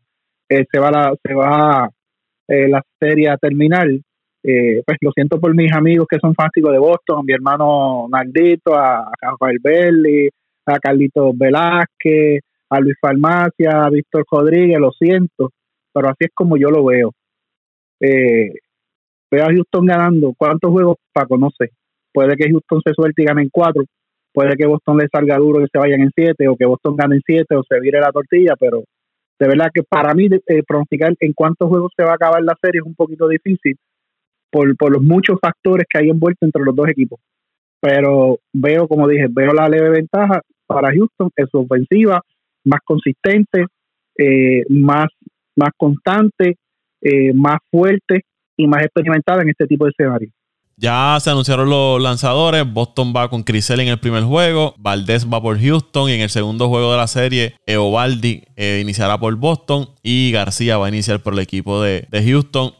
eh, se va la, se va eh, la serie a terminar. Eh, pues lo siento por mis amigos que son fanáticos de Boston, a mi hermano Naldito, a, Rafael Belli, a Carlitos Velázquez, a Luis Farmacia, a Víctor Rodríguez, lo siento, pero así es como yo lo veo. Eh, veo a Houston ganando. ¿Cuántos juegos, Paco? No sé. Puede que Houston se suelte y gane en cuatro. Puede que Boston le salga duro y se vayan en siete, o que Boston gane en siete, o se vire la tortilla, pero de verdad que para mí eh, pronosticar en cuántos juegos se va a acabar la serie es un poquito difícil por, por los muchos factores que hay envueltos entre los dos equipos. Pero veo, como dije, veo la leve ventaja para Houston en su ofensiva, más consistente, eh, más, más constante, eh, más fuerte y más experimentada en este tipo de escenario. Ya se anunciaron los lanzadores. Boston va con Crisel en el primer juego. Valdés va por Houston. Y en el segundo juego de la serie, Eovaldi eh, iniciará por Boston. Y García va a iniciar por el equipo de, Houston.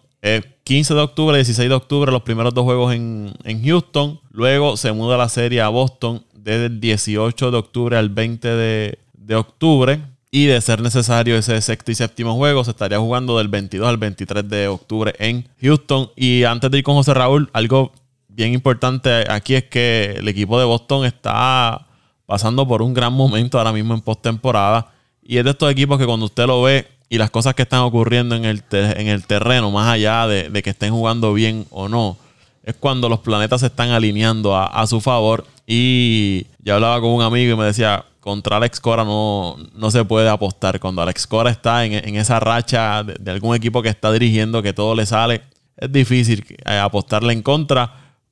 15 de octubre, 16 de octubre, los primeros dos juegos en, Houston. Luego se muda la serie a Boston desde el 18 de octubre al 20 de, de octubre. Y de ser necesario ese sexto y séptimo juego, se estaría jugando del 22 al 23 de octubre en Houston. Y antes de ir con José Raúl, algo bien importante aquí es que el equipo de Boston está pasando por un gran momento ahora mismo en postemporada. Y es de estos equipos que cuando usted lo ve y las cosas que están ocurriendo en el, en el terreno, más allá de, que estén jugando bien o no, es cuando los planetas se están alineando a, a su favor. Y yo hablaba con un amigo y me decía, contra Alex Cora no, no se puede apostar. Cuando Alex Cora está en, esa racha de, algún equipo que está dirigiendo, que todo le sale, es difícil eh, apostarle en contra.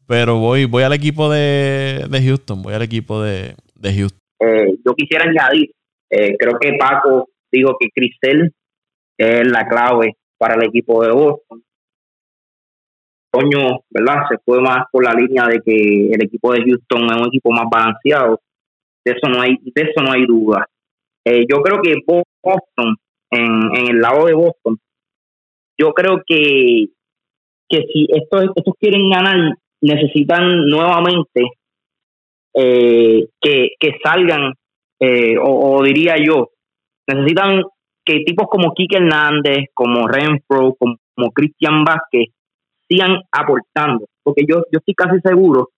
Pero voy, voy al equipo de, Houston, voy al equipo de, Houston. Eh, yo quisiera añadir, eh, creo que Paco digo que Cristel es la clave para el equipo de Boston. Coño, ¿verdad? Se fue más por la línea de que el equipo de Houston es un equipo más balanceado de eso no hay, de eso no hay duda. Eh, yo creo que Boston, en, el lado de Boston, yo creo que, que si estos, estos quieren ganar, necesitan nuevamente eh, que, salgan, eh, o, diría yo, necesitan que tipos como Kike Hernández, como Renfro, como, como Cristian Vázquez, sigan aportando. Porque yo, yo estoy casi seguro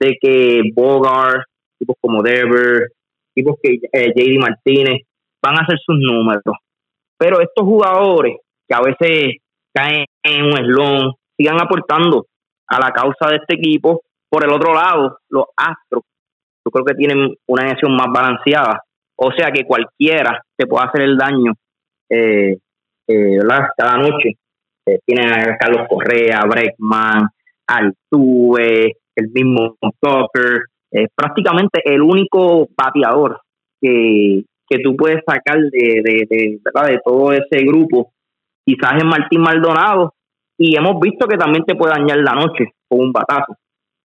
de que Bogart, tipos como Dever, tipos que eh, JD Martínez, van a hacer sus números. Pero estos jugadores que a veces caen en un eslón, sigan aportando a la causa de este equipo. Por el otro lado, los Astros, yo creo que tienen una gestión más balanceada. O sea que cualquiera se puede hacer el daño eh, eh, cada noche. Eh, tienen a Carlos Correa, Breckman, Altuve, el mismo Tucker, es prácticamente el único bateador que, que tú puedes sacar de, de, de, de todo ese grupo. Quizás es Martín Maldonado y hemos visto que también te puede dañar la noche con un batazo.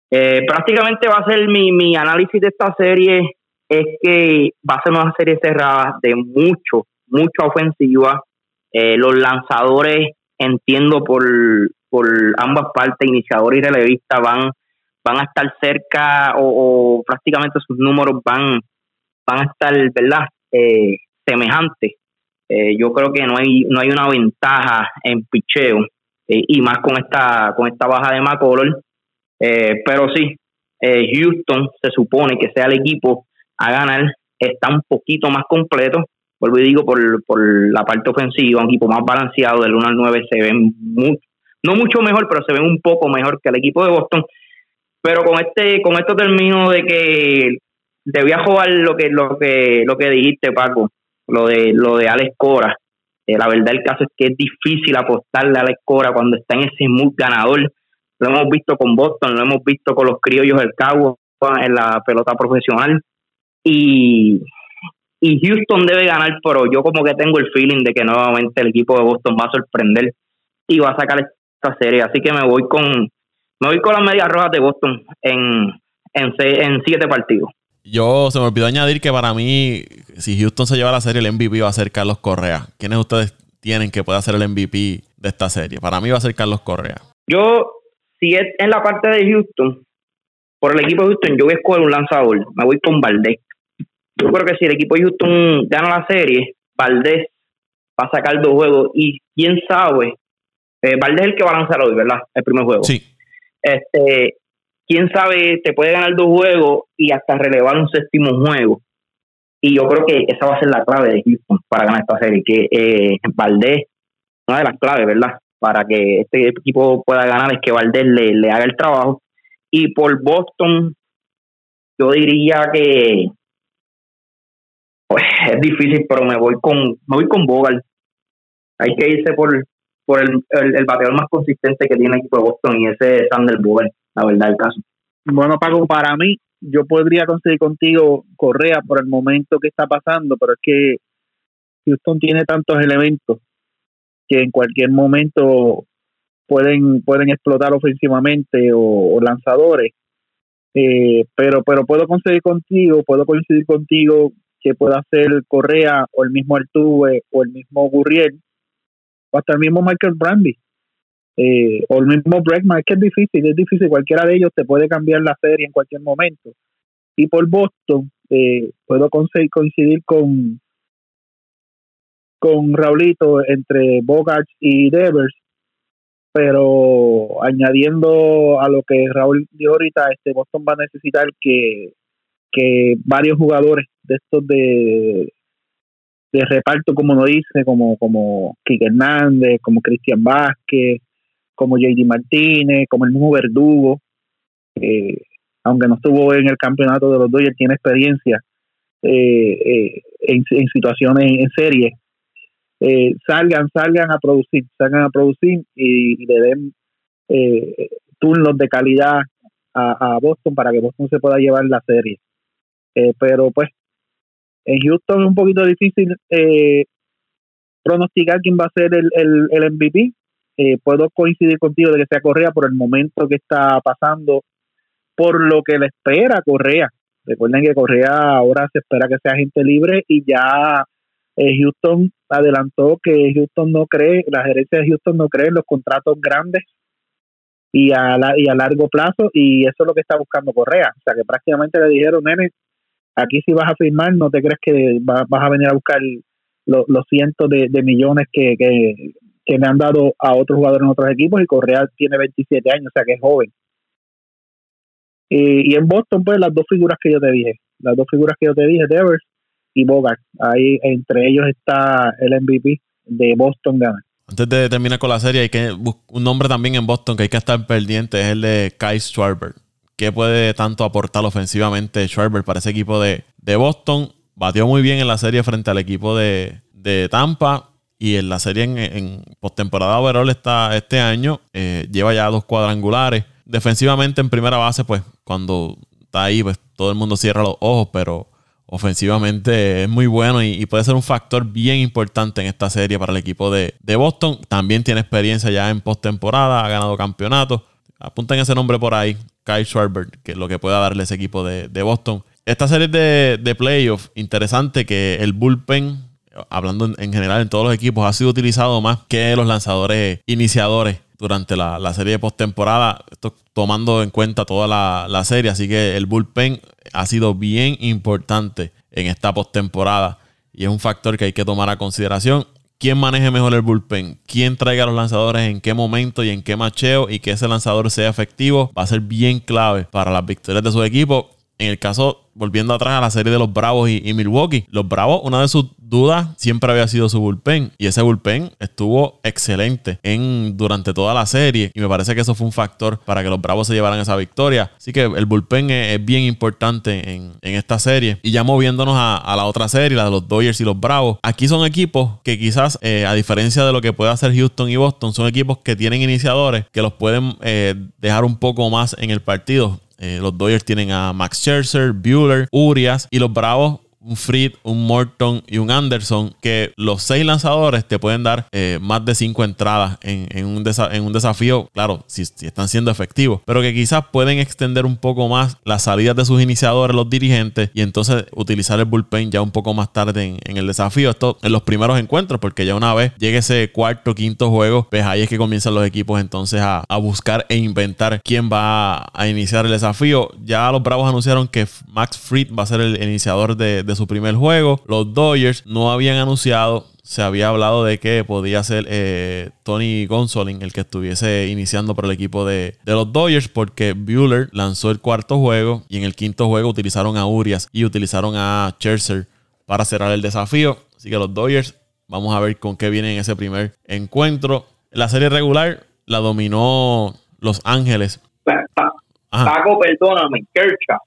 Eh, prácticamente va a ser mi, mi análisis de esta serie es que va a ser una serie cerrada de mucho, mucha ofensiva. Eh, los lanzadores, entiendo por, por ambas partes, iniciador y relevista, van van a estar cerca o, prácticamente sus números van, van a estar, ¿verdad? Eh, semejantes. Eh, yo creo que no hay, no hay una ventaja en picheo eh, y más con esta, con esta baja de McCollum. pero sí, Houston se supone que sea el equipo a ganar, está un poquito más completo. Vuelvo y digo, por, por la parte ofensiva, un equipo más balanceado, del 1 al 9 se ven mucho, no mucho mejor, pero se ven un poco mejor que el equipo de Boston. Pero con este, con esto termino de que debía jugar lo que, lo que, lo que dijiste, Paco, lo de, lo de Alex Cora. Eh, la verdad el caso es que es difícil apostarle a Alex Cora cuando está en ese mood ganador. Lo hemos visto con Boston, lo hemos visto con los criollos del Cabo en la pelota profesional. Y, y Houston debe ganar, pero yo como que tengo el feeling de que nuevamente el equipo de Boston va a sorprender y va a sacar esta serie. Así que me voy con, Me voy con las medias rojas de Boston en, en, en siete partidos. Yo se me olvidó añadir que para mí, si Houston se lleva la serie, el MVP va a ser Carlos Correa. ¿Quiénes ustedes tienen que pueda ser el MVP de esta serie? Para mí va a ser Carlos Correa. Yo, si es en la parte de Houston, por el equipo de Houston, yo voy a escoger un lanzador. Me voy con Valdés. Yo creo que si el equipo de Houston gana la serie, Valdés va a sacar dos juegos. Y quién sabe, eh, Valdés es el que va a lanzar hoy, ¿verdad? El primer juego. Sí. Este, quién sabe, te puede ganar dos juegos y hasta relevar un séptimo juego. Y yo creo que esa va a ser la clave de Houston para ganar esta serie, que eh, Valdés, una de las claves, ¿verdad? Para que este equipo pueda ganar es que Valdés le, le haga el trabajo. Y por Boston, yo diría que pues, es difícil, pero me voy con me voy con Bogal. Hay que irse por, por el, el, bateador más consistente que tiene el equipo de Boston y ese es Sander la verdad, el caso. Bueno, Paco, para mí, yo podría conseguir contigo Correa por el momento que está pasando, pero es que Houston tiene tantos elementos que en cualquier momento pueden pueden explotar ofensivamente o, lanzadores. Eh, pero pero puedo conseguir contigo, puedo coincidir contigo que pueda ser Correa o el mismo Altuve o el mismo Gurriel hasta el mismo Michael Brandy eh, o el mismo Bregman, es es difícil, es difícil, cualquiera de ellos te puede cambiar la serie en cualquier momento. Y por Boston, eh, puedo coincidir con con Raulito entre Bogart y Devers, pero añadiendo a lo que Raúl dijo ahorita, este Boston va a necesitar que, que varios jugadores de estos de, de reparto, como nos dice, como, como Kike Hernández, como Cristian Vázquez, como JD Martínez, como el mismo Verdugo, eh, aunque no estuvo en el campeonato de los Dodgers, tiene experiencia eh, eh, en, situaciones en serie, salgan, salgan a producir, salgan a producir y, le den turnos de calidad a, a, Boston para que Boston se pueda llevar la serie. pero pues en Houston es un poquito difícil pronosticar quién va a ser el, el, el MVP, eh, puedo coincidir contigo de que sea Correa por el momento que está pasando, por lo que le espera Correa. Recuerden que Correa ahora se espera que sea gente libre y ya eh, Houston adelantó que Houston no cree, la gerencia de Houston no cree en los contratos grandes y a, y a largo plazo y eso es lo que está buscando Correa. O sea que prácticamente le dijeron, nene, aquí si vas a firmar no te crees que vas a venir a buscar los, cientos de, millones que, que me han dado a otros jugadores en otros equipos y Correa tiene 27 años, o sea que es joven. Y, en Boston, pues las dos figuras que yo te dije, las dos figuras que yo te dije, Devers y Bogart, ahí entre ellos está el MVP de Boston gana. Antes de terminar con la serie, hay que un nombre también en Boston que hay que estar pendiente, es el de Kai Schwarber. ¿Qué puede tanto aportar ofensivamente Schwarber para ese equipo de, de Boston? Batió muy bien en la serie frente al equipo de, de Tampa y en la serie en, postemporada overall está este año, eh, lleva ya dos cuadrangulares. Defensivamente en primera base, pues cuando está ahí, pues todo el mundo cierra los ojos, pero ofensivamente es muy bueno y, puede ser un factor bien importante en esta serie para el equipo de, Boston. También tiene experiencia ya en postemporada, ha ganado campeonatos. Apunten ese nombre por ahí, Kyle Schwarber, que es lo que pueda darle ese equipo de, Boston. Esta serie de, playoffs, interesante que el bullpen hablando en, general en todos los equipos, ha sido utilizado más que los lanzadores iniciadores durante la, serie de postemporada, tomando en cuenta toda la, serie. Así que el bullpen ha sido bien importante en esta postemporada y es un factor que hay que tomar a consideración. ¿Quién maneje mejor el bullpen? ¿Quién traiga a los lanzadores en qué momento y en qué macheo? Y que ese lanzador sea efectivo va a ser bien clave para las victorias de su equipo. En el caso, volviendo atrás a la serie de los Bravos y, Milwaukee, los Bravos, una de sus dudas siempre había sido su bullpen. Y ese bullpen estuvo excelente en, durante toda la serie. Y me parece que eso fue un factor para que los Bravos se llevaran esa victoria. Así que el bullpen es, bien importante en, esta serie. Y ya moviéndonos a, la otra serie, la de los Dodgers y los Bravos. Aquí son equipos que quizás, eh, a diferencia de lo que puede hacer Houston y Boston, son equipos que tienen iniciadores que los pueden eh, dejar un poco más en el partido. Eh, los Dodgers tienen a Max Scherzer, Bueller, Urias y los Bravos un Fried, un Morton y un Anderson, que los seis lanzadores te pueden dar eh, más de cinco entradas en, un, desafío, claro, si, están siendo efectivos, pero que quizás pueden extender un poco más las salidas de sus iniciadores, los dirigentes, y entonces utilizar el bullpen ya un poco más tarde en, el desafío, esto en los primeros encuentros, porque ya una vez llegue ese cuarto, quinto juego, pues ahí es que comienzan los equipos entonces a, buscar e inventar quién va a, iniciar el desafío. Ya los Bravos anunciaron que Max Fried va a ser el iniciador de su primer juego. Los Dodgers no habían anunciado se había hablado de que podía ser eh, Tony Gonsolin el que estuviese iniciando por el equipo de, los Dodgers porque Bueller lanzó el cuarto juego y en el quinto juego utilizaron a Urias y utilizaron a Scherzer para cerrar el desafío. Así que los Dodgers, vamos a ver con qué viene en ese primer encuentro. La serie regular la dominó Los Ángeles. Paco, perdóname, Kershaw,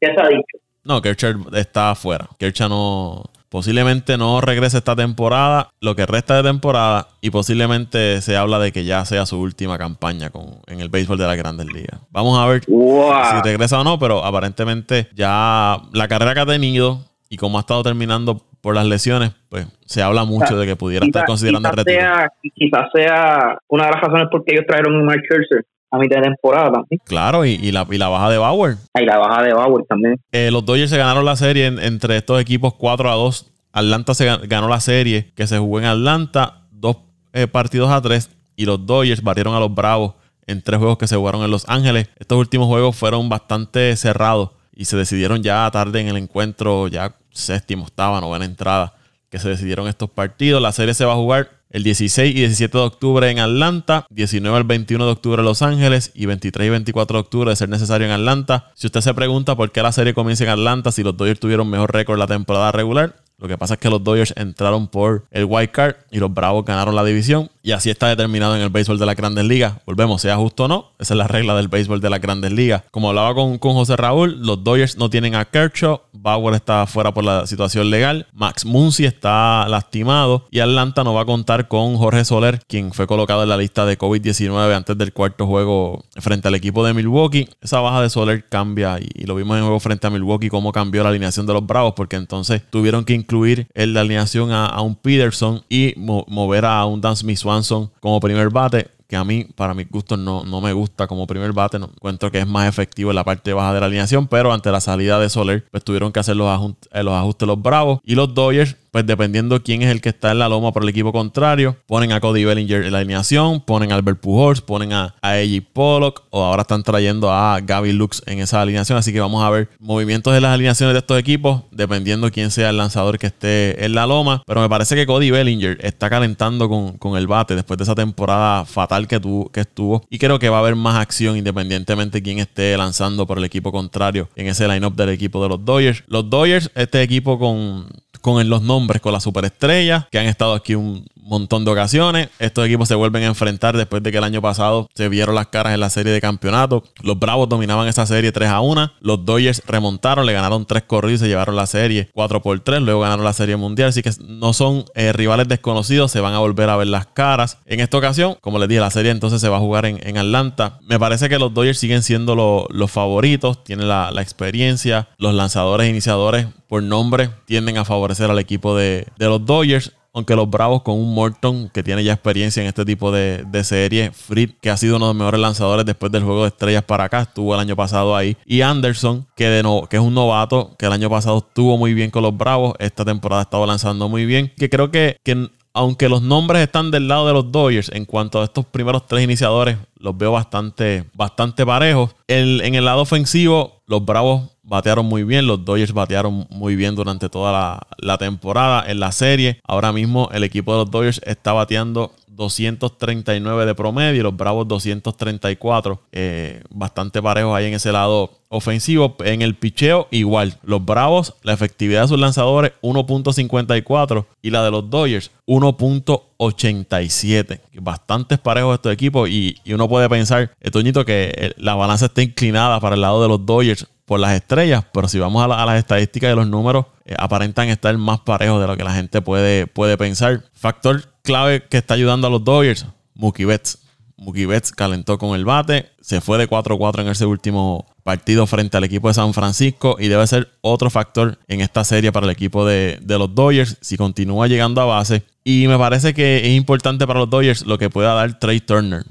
¿qué se ha dicho? No, Kershaw está afuera. Kershaw no, Posiblemente no regrese esta temporada, lo que resta de temporada, y posiblemente se habla de que ya sea su última campaña con, en el béisbol de las grandes ligas. Vamos a ver si regresa o no, pero aparentemente ya la carrera que ha tenido y como ha estado terminando por las lesiones, pues se habla mucho de que pudiera estar considerando quizás Sea, quizás sea una de las razones por qué ellos trajeron a Mike Scherzer a mitad de temporada también. Claro, y, la, y la baja de Bauer. Y la baja de Bauer también. Eh, los Dodgers se ganaron la serie entre estos equipos 4 a 2. Atlanta se ganó la serie que se jugó en Atlanta, dos eh, partidos a tres. Y los Dodgers batieron a los Bravos en tres juegos que se jugaron en Los Ángeles. Estos últimos juegos fueron bastante cerrados y se decidieron ya tarde en el encuentro, ya séptimo, octava, novena entrada, que se decidieron estos partidos. La serie se va a jugar el 16 y 17 de octubre en Atlanta, 19 al 21 de octubre en Los Ángeles y 23 y 24 de octubre de ser necesario en Atlanta. Si usted se pregunta por qué la serie comienza en Atlanta si los Dodgers tuvieron mejor récord la temporada regular, lo que pasa es que los Dodgers entraron por el wild card y los Bravos ganaron la división. Y así está determinado en el béisbol de las grandes ligas. Volvemos, sea justo o no, esa es la regla del béisbol de las grandes ligas. Como hablaba con, con José Raúl, los Dodgers no tienen a Kershaw, Bauer está fuera por la situación legal, Max Muncy está lastimado y Atlanta no va a contar con Jorge Soler, quien fue colocado en la lista de COVID-19 antes del cuarto juego frente al equipo de Milwaukee. Esa baja de Soler cambia y, lo vimos en el juego frente a Milwaukee, cómo cambió la alineación de los Bravos, porque entonces tuvieron que incluir en la alineación a, un Peterson y mover a un Dan Smith Swanson como primer bate que a mí, para mi gusto, no, no me gusta como primer bate. No, encuentro que es más efectivo en la parte baja de la alineación, pero ante la salida de Soler, pues tuvieron que hacer los, eh, los ajustes los Bravos. Y los Dodgers pues dependiendo quién es el que está en la loma por el equipo contrario, ponen a Cody Bellinger en la alineación, ponen a Albert Pujols, ponen a, a Pollock o ahora están trayendo a Gaby Lux en esa alineación. Así que vamos a ver movimientos de las alineaciones de estos equipos, dependiendo quién sea el lanzador que esté en la loma. Pero me parece que Cody Bellinger está calentando con, el bate después de esa temporada fatal que, tuvo, que estuvo. Y creo que va a haber más acción independientemente de quién esté lanzando por el equipo contrario en ese lineup del equipo de los Dodgers. Los Dodgers, este equipo con con los nombres, con las superestrellas, que han estado aquí un montón de ocasiones. Estos equipos se vuelven a enfrentar después de que el año pasado se vieron las caras en la serie de campeonato. Los Bravos dominaban esa serie 3 a 1. Los Dodgers remontaron, le ganaron 3 corridos y se llevaron la serie 4 por 3. Luego ganaron la serie mundial. Así que no son eh, rivales desconocidos, se van a volver a ver las caras. En esta ocasión, como les dije, la serie entonces se va a jugar en, Atlanta. Me parece que los Dodgers siguen siendo los favoritos, tienen la, la experiencia, los lanzadores iniciadores por nombre tienden a favorecer al equipo de, los Dodgers. Aunque los Bravos con un Morton que tiene ya experiencia en este tipo de, de serie, Fried que ha sido uno de los mejores lanzadores después del juego de estrellas para acá, estuvo el año pasado ahí, y Anderson que, de no, que es un novato que el año pasado estuvo muy bien con los Bravos, esta temporada ha estado lanzando muy bien, que creo que, que aunque los nombres están del lado de los Dodgers, en cuanto a estos primeros tres iniciadores, los veo bastante, bastante parejos. en el lado ofensivo, los Bravos batearon muy bien, los Dodgers batearon muy bien durante toda la, temporada en la serie. Ahora mismo el equipo de los Dodgers está bateando 239 de promedio, los Bravos 234, eh, bastante parejos ahí en ese lado ofensivo. En el picheo igual, los Bravos, la efectividad de sus lanzadores 1.54 y la de los Dodgers 1.87. Bastantes parejos estos equipos y, y uno puede pensar, Toñito, que eh, la balanza está inclinada para el lado de los Dodgers por las estrellas, pero si vamos a, las estadísticas de los números, eh, aparentan estar más parejos de lo que la gente puede, puede pensar. Factor clave que está ayudando a los Dodgers, Mookie Betts. Mookie Betts calentó con el bate, se fue de 4-4 en ese último partido frente al equipo de San Francisco y debe ser otro factor en esta serie para el equipo de, los Dodgers si continúa llegando a base. Y me parece que es importante para los Dodgers lo que pueda dar Trey Turner.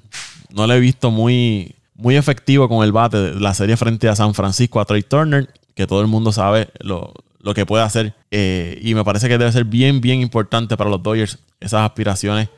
No lo he visto muy, muy efectivo con el bate de la serie frente a San Francisco a Trey Turner, que todo el mundo sabe lo, lo que puede hacer. Eh, y me parece que debe ser bien, bien importante para los Dodgers esas aspiraciones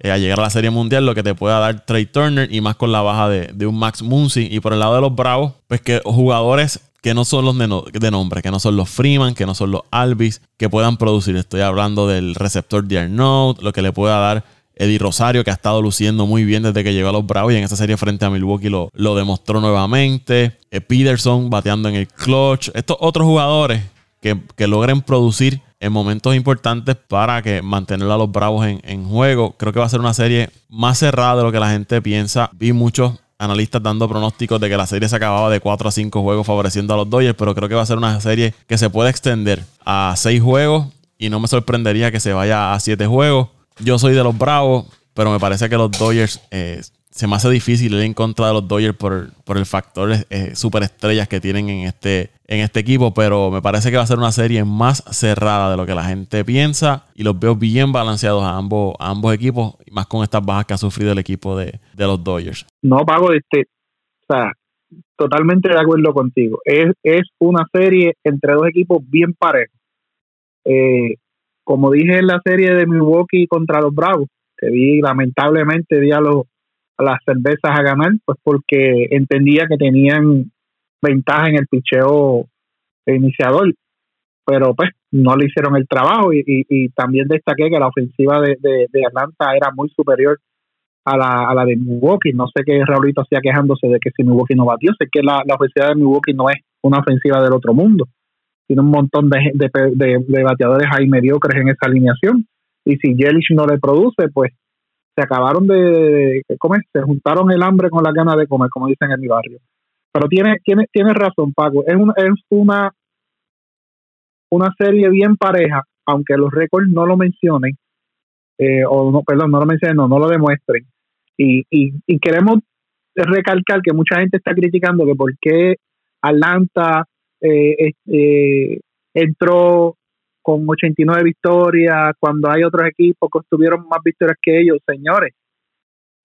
eh, a llegar a la Serie Mundial, lo que te pueda dar Trey Turner y más con la baja de, un Max Muncy. Y por el lado de los Bravos, pues que jugadores que no son los de, nombre, que no son los Freeman, que no son los Alvis, que puedan producir. Estoy hablando del receptor de Arnold, lo que le pueda dar Eddie Rosario, que ha estado luciendo muy bien desde que llegó a los Bravos y en esa serie frente a Milwaukee lo, lo demostró nuevamente. Eh, Peterson bateando en el clutch. Estos otros jugadores que, logren producir en momentos importantes para que mantener a los Bravos en, juego. Creo que va a ser una serie más cerrada de lo que la gente piensa. Vi muchos analistas dando pronósticos de que la serie se acababa de 4 a 5 juegos favoreciendo a los Dodgers, pero creo que va a ser una serie que se puede extender a 6 juegos y no me sorprendería que se vaya a 7 juegos. Yo soy de los Bravos, pero me parece que los Dodgers eh, se me hace difícil ir en contra de los Dodgers por, el factor eh, superestrellas que tienen en este, en este equipo, pero me parece que va a ser una serie más cerrada de lo que la gente piensa y los veo bien balanceados a ambos, ambos equipos, más con estas bajas que ha sufrido el equipo de, los Dodgers. No, Pago, este, o sea, totalmente de acuerdo contigo. Es, es una serie entre dos equipos bien parejos. Eh, como dije en la serie de Milwaukee contra los Bravos, que vi lamentablemente vi a los las cervezas a ganar, pues porque entendía que tenían ventaja en el picheo iniciador, pero pues no le hicieron el trabajo y, y, también destaqué que la ofensiva de, de, Atlanta era muy superior a la, a la de Milwaukee. No sé qué Raulito hacía quejándose de que si Milwaukee no batió, sé que la, la ofensiva de Milwaukee no es una ofensiva del otro mundo, tiene un montón de, de, de bateadores ahí mediocres en esa alineación y si Yelich no le produce, pues se acabaron de, comer, se juntaron el hambre con las ganas de comer, como dicen en mi barrio. Pero tiene, tiene, tiene razón, Paco. Es una, es una, una serie bien pareja, aunque los récords no lo mencionen, eh, o no, perdón, no lo mencionen, no, no lo demuestren. Y, y, y queremos recalcar que mucha gente está criticando que por qué Atlanta eh, eh, entró con 89 victorias, cuando hay otros equipos que tuvieron más victorias que ellos, señores.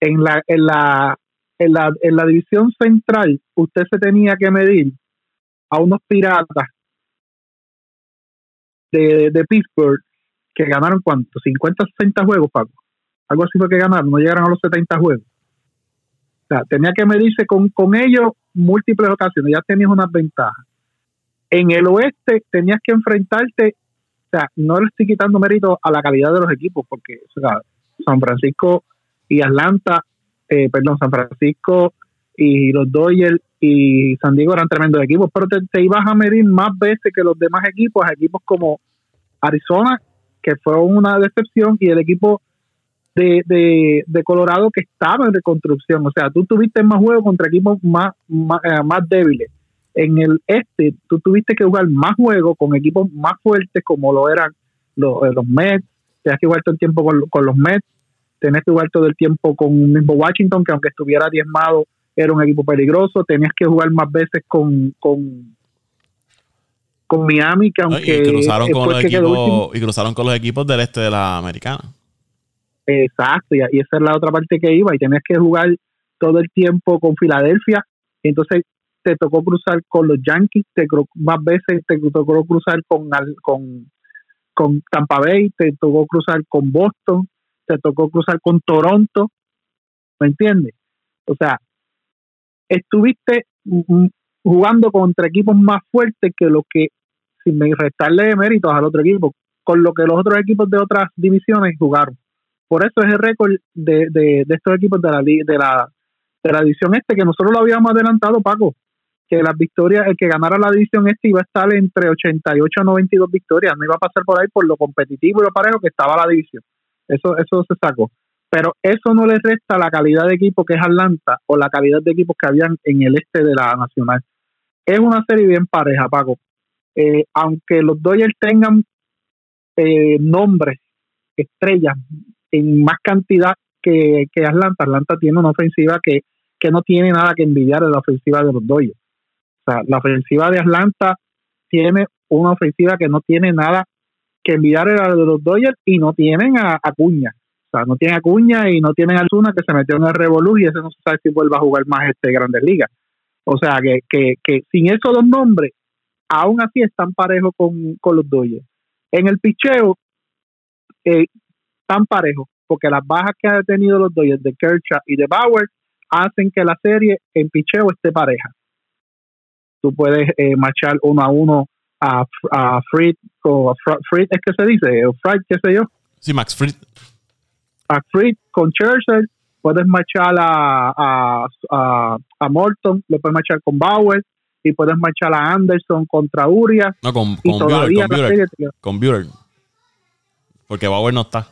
En la, en la, en la, en la división central, usted se tenía que medir a unos piratas de, de Pittsburgh que ganaron cuánto, 50, 60 juegos, Paco. Algo así fue que ganaron, no llegaron a los 70 juegos. O sea, tenía que medirse con, con ellos múltiples ocasiones, ya tenías unas ventajas. En el oeste tenías que enfrentarte sea, no le estoy quitando mérito a la calidad de los equipos, porque San Francisco y Atlanta, eh, perdón, San Francisco y los Dodgers y San Diego eran tremendos equipos, pero te, ibas a medir más veces que los demás equipos, equipos como Arizona, que fue una decepción, y el equipo de, de, Colorado que estaba en reconstrucción. O sea, tú tuviste más juegos contra equipos más, más, eh, más débiles. En el este tú tuviste que jugar más juegos con equipos más fuertes como lo eran los, eh, los Mets, tenías que jugar todo el tiempo con, los Mets, tenías que jugar todo el tiempo con un mismo Washington que aunque estuviera diezmado era un equipo peligroso, tenías que jugar más veces con, con, con Miami que aunque y cruzaron, con los equipos, y cruzaron con los equipos del este de la americana. Exacto, y, y esa es la otra parte que iba, y tenías que jugar todo el tiempo con Filadelfia, entonces te tocó cruzar con los Yankees, te más veces te tocó cruzar con, con, con Tampa Bay, te tocó cruzar con Boston, te tocó cruzar con Toronto, ¿me entiendes? O sea, estuviste jugando contra equipos más fuertes que lo que, sin restarle méritos al otro equipo, con lo que los otros equipos de otras divisiones jugaron. Por eso es el récord de, de, de estos equipos de la, de la de la división este, que nosotros lo habíamos adelantado, Paco que las victorias, el que ganara la división este iba a estar entre 88 a 92 victorias, no iba a pasar por ahí por lo competitivo y lo parejo que estaba la división. Eso, eso se sacó. Pero eso no le resta la calidad de equipo que es Atlanta o la calidad de equipos que habían en el este de la Nacional. Es una serie bien pareja, Paco. Eh, aunque los Dodgers tengan eh, nombres, estrellas, en más cantidad que, que Atlanta, Atlanta tiene una ofensiva que, que no tiene nada que envidiar de la ofensiva de los Dodgers O sea, la ofensiva de Atlanta tiene una ofensiva que no tiene nada que enviar a de los Dodgers y no tienen a Acuña. O sea, no tienen a Acuña y no tienen a Zuna que se metió en el Revolu y ese no se sabe si vuelva a jugar más este Grandes Ligas. O sea, que, que, que sin esos dos nombres, aún así están parejos con, con los Dodgers. En el picheo, eh, están parejos, porque las bajas que han tenido los Dodgers de Kershaw y de Bauer hacen que la serie en picheo esté pareja. Tú puedes eh, marchar uno a uno a, a Fried, o Fried es que se dice, o Fried, qué sé yo. Sí, Max Fried. A Fried con Churchill, puedes marchar a, a, a, a Morton, lo puedes marchar con Bauer, y puedes marchar a Anderson contra Urias. No, con, con Buehler, con, Buehler, Porque Bauer no está.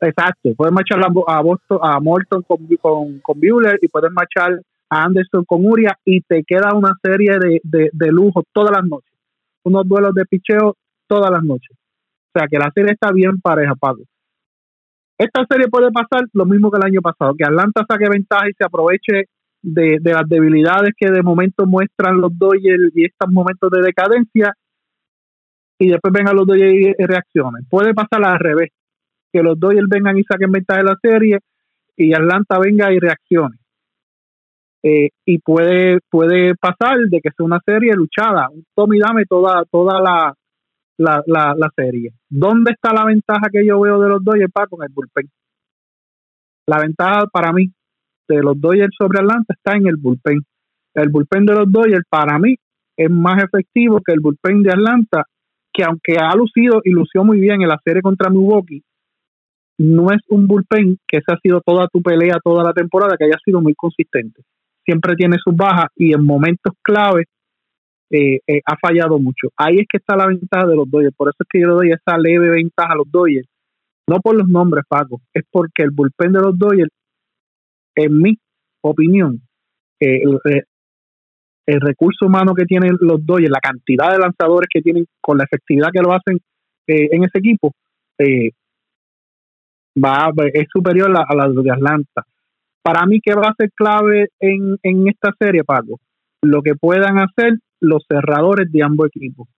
Exacto, puedes marchar a, Boston, a Morton con, con, con Buehler y puedes marchar a Anderson con Urias y te queda una serie de, de, de lujo todas las noches. Unos duelos de picheo todas las noches. O sea que la serie está bien pareja, Pablo. Esta serie puede pasar lo mismo que el año pasado, que Atlanta saque ventaja y se aproveche de, las debilidades que de momento muestran los Dodgers y estos momentos de decadencia y después vengan los Dodgers y reaccionen. Puede pasar al revés, que los Dodgers vengan y saquen ventaja de la serie y Atlanta venga y reaccione. Eh, y puede puede pasar de que sea una serie luchada, un tome dame toda toda la, la, la, serie. ¿Dónde está la ventaja que yo veo de los Dodgers para con el bullpen? La ventaja para mí de los Dodgers sobre Atlanta está en el bullpen. El bullpen de los Dodgers para mí es más efectivo que el bullpen de Atlanta, que aunque ha lucido y lució muy bien en la serie contra Milwaukee, no es un bullpen que esa ha sido toda tu pelea toda la temporada, que haya sido muy consistente. Siempre tiene sus bajas y en momentos claves eh, eh, ha fallado mucho. Ahí es que está la ventaja de los Dodgers. Por eso es que yo le doy esa leve ventaja a los Dodgers. No por los nombres, Paco, es porque el bullpen de los Dodgers en mi opinión, eh, el, recurso humano que tienen los Dodgers, la cantidad de lanzadores que tienen con la efectividad que lo hacen en ese equipo, va es superior a, la de Atlanta. Para mí, ¿qué va a ser clave en, en esta serie, Paco? Lo que puedan hacer los cerradores de ambos equipos.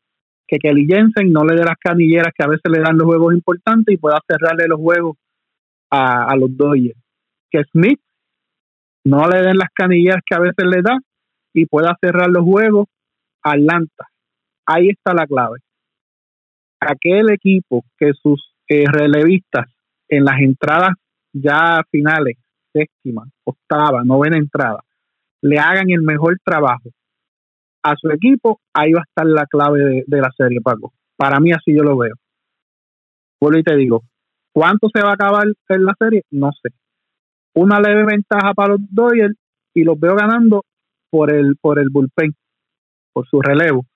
Que Kelly Jensen no le dé las canilleras que a veces le dan los juegos importantes y pueda cerrarle los juegos a, a los Dodgers. Que Smith no le den las canillas que a veces le da y pueda cerrar los juegos Atlanta. Ahí está la clave. Aquel equipo que sus eh, relevistas en las entradas ya finales, séptima, octava, novena entrada, le hagan el mejor trabajo a su equipo, ahí va a estar la clave de, la serie, Paco. Para mí así yo lo veo. Vuelvo y te digo, ¿cuánto se va a acabar en la serie? No sé una leve ventaja para los Dodgers y los veo ganando por el por el bullpen, por su relevo.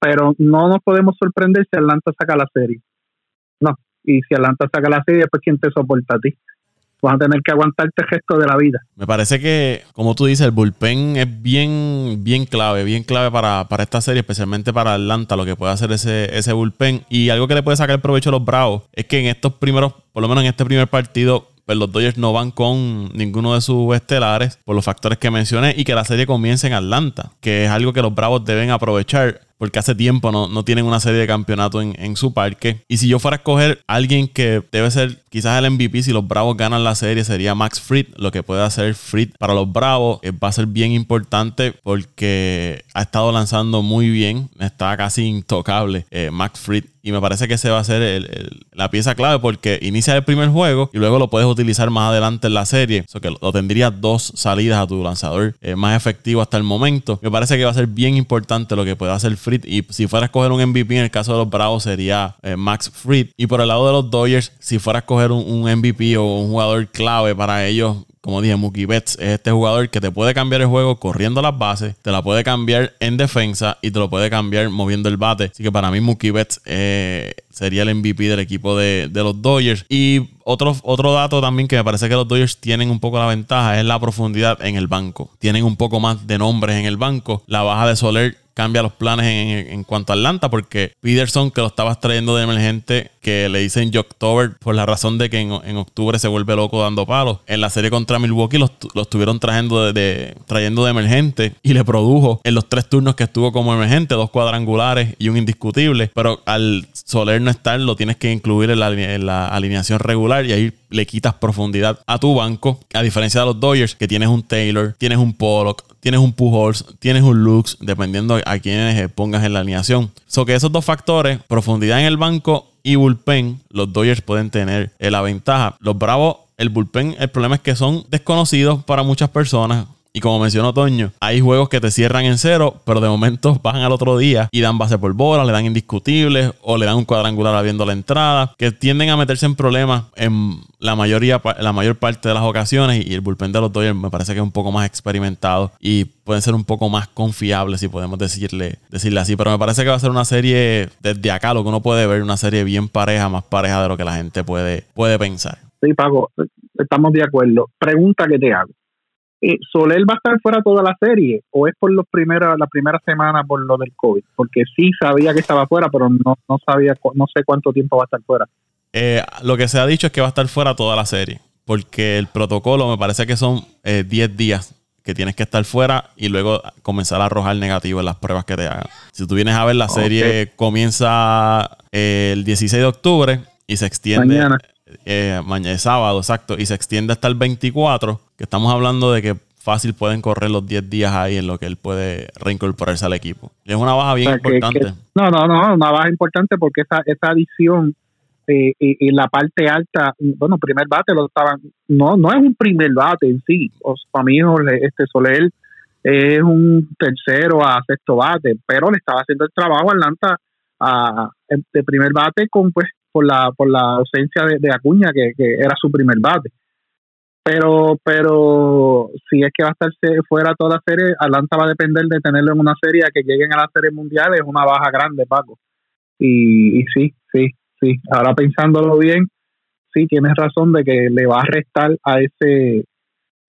Pero no nos podemos sorprender si Atlanta saca la serie. No, y si Atlanta saca la serie, pues ¿quién te soporta a ti? Vas a tener que aguantarte el gesto de la vida. Me parece que, como tú dices, el bullpen es bien, bien clave, bien clave para, para esta serie, especialmente para Atlanta, lo que puede hacer ese, ese bullpen. Y algo que le puede sacar provecho a los Bravos es que en estos primeros, por lo menos en este primer partido, pues los Dodgers no van con ninguno de sus estelares por los factores que mencioné y que la serie comience en Atlanta, que es algo que los Bravos deben aprovechar porque hace tiempo no, no tienen una serie de campeonato en, en, su parque. Y si yo fuera a escoger alguien que debe ser quizás el MVP si los Bravos ganan la serie, sería Max Fried. Lo que puede hacer Fried para los Bravos eh, va a ser bien importante porque ha estado lanzando muy bien, está casi intocable eh, Max Fried. Y me parece que ese va a ser la pieza clave porque inicia el primer juego y luego lo puedes utilizar más adelante en la serie. Eso que lo, tendría dos salidas a tu lanzador eh, más efectivo hasta el momento. Me parece que va a ser bien importante lo que pueda hacer Fried y si fuera a escoger un MVP en el caso de los Bravos sería eh, Max Fried. Y por el lado de los Dodgers, si fuera a escoger un, MVP o un jugador clave para ellos, como dije, Mookie Betts es este jugador que te puede cambiar el juego corriendo las bases, te la puede cambiar en defensa y te lo puede cambiar moviendo el bate. Así que para mí Mookie Betts eh, sería el MVP del equipo de, los Dodgers. Y otro, otro dato también que me parece que los Dodgers tienen un poco la ventaja es la profundidad en el banco. Tienen un poco más de nombres en el banco. La baja de Soler cambia los planes en, cuanto a Atlanta, porque Peterson, que lo estabas trayendo de emergente, que le dicen October por la razón de que en, octubre se vuelve loco dando palos. En la serie contra Milwaukee los, estuvieron trayendo de, trayendo de emergente y le produjo en los tres turnos que estuvo como emergente, dos cuadrangulares y un indiscutible. Pero al Soler no estar, lo tienes que incluir en la, en la alineación regular y ahí le quitas profundidad a tu banco. A diferencia de los Dodgers, que tienes un Taylor, tienes un Pollock, tienes un Pujols, tienes un Lux, dependiendo a quienes pongas en la alineación. So que esos dos factores, profundidad en el banco y bullpen, los Dodgers pueden tener la ventaja. Los Bravos, el bullpen, el problema es que son desconocidos para muchas personas. Y como mencionó Toño, hay juegos que te cierran en cero, pero de momento [laughs] bajan al otro día y dan base por bola, le dan indiscutibles o le dan un cuadrangular abriendo la entrada, que tienden a meterse en problemas en la mayoría, la mayor parte de las ocasiones. Y el bullpen de los Dodgers me parece que es un poco más experimentado y pueden ser un poco más confiables, si podemos decirle, decirle así. Pero me parece que va a ser una serie desde acá, lo que uno puede ver, una serie bien pareja, más pareja de lo que la gente puede, puede pensar. Sí, Paco, estamos de acuerdo. Pregunta que te hago eh, Soler va a estar fuera toda la serie o es por los primeros, la primera semana por lo del COVID? Porque sí sabía que estaba fuera, pero no, no sabía, no sé cuánto tiempo va a estar fuera. Eh, lo que se ha dicho es que va a estar fuera toda la serie, porque el protocolo me parece que son 10 eh, días que tienes que estar fuera y luego comenzar a arrojar negativo en las pruebas que te hagan. Si tú vienes a ver, la serie comienza eh, el 16 de octubre y se extiende. Mañana. Mañana, sábado, exacto, y se extiende hasta el 24 que estamos hablando de que fácil pueden correr los 10 días ahí en lo que él puede reincorporarse al equipo. es una baja bien importante. no, no, no, una baja importante porque esa, esa adición eh, y, la parte alta, bueno, primer bate lo estaban, no, no es un primer bate en sí, o, para mí este Soler es un tercero a sexto bate, pero le estaba haciendo el trabajo a Atlanta a, de primer bate con pues por la por la ausencia de, Acuña que, que, era su primer bate pero pero si es que va a estar fuera toda la serie, Atlanta va a depender de tenerlo en una serie que lleguen a la serie mundial, es una baja grande, Paco. Y, y sí, sí, sí. Ahora pensándolo bien, sí, tienes razón de que le va a restar a ese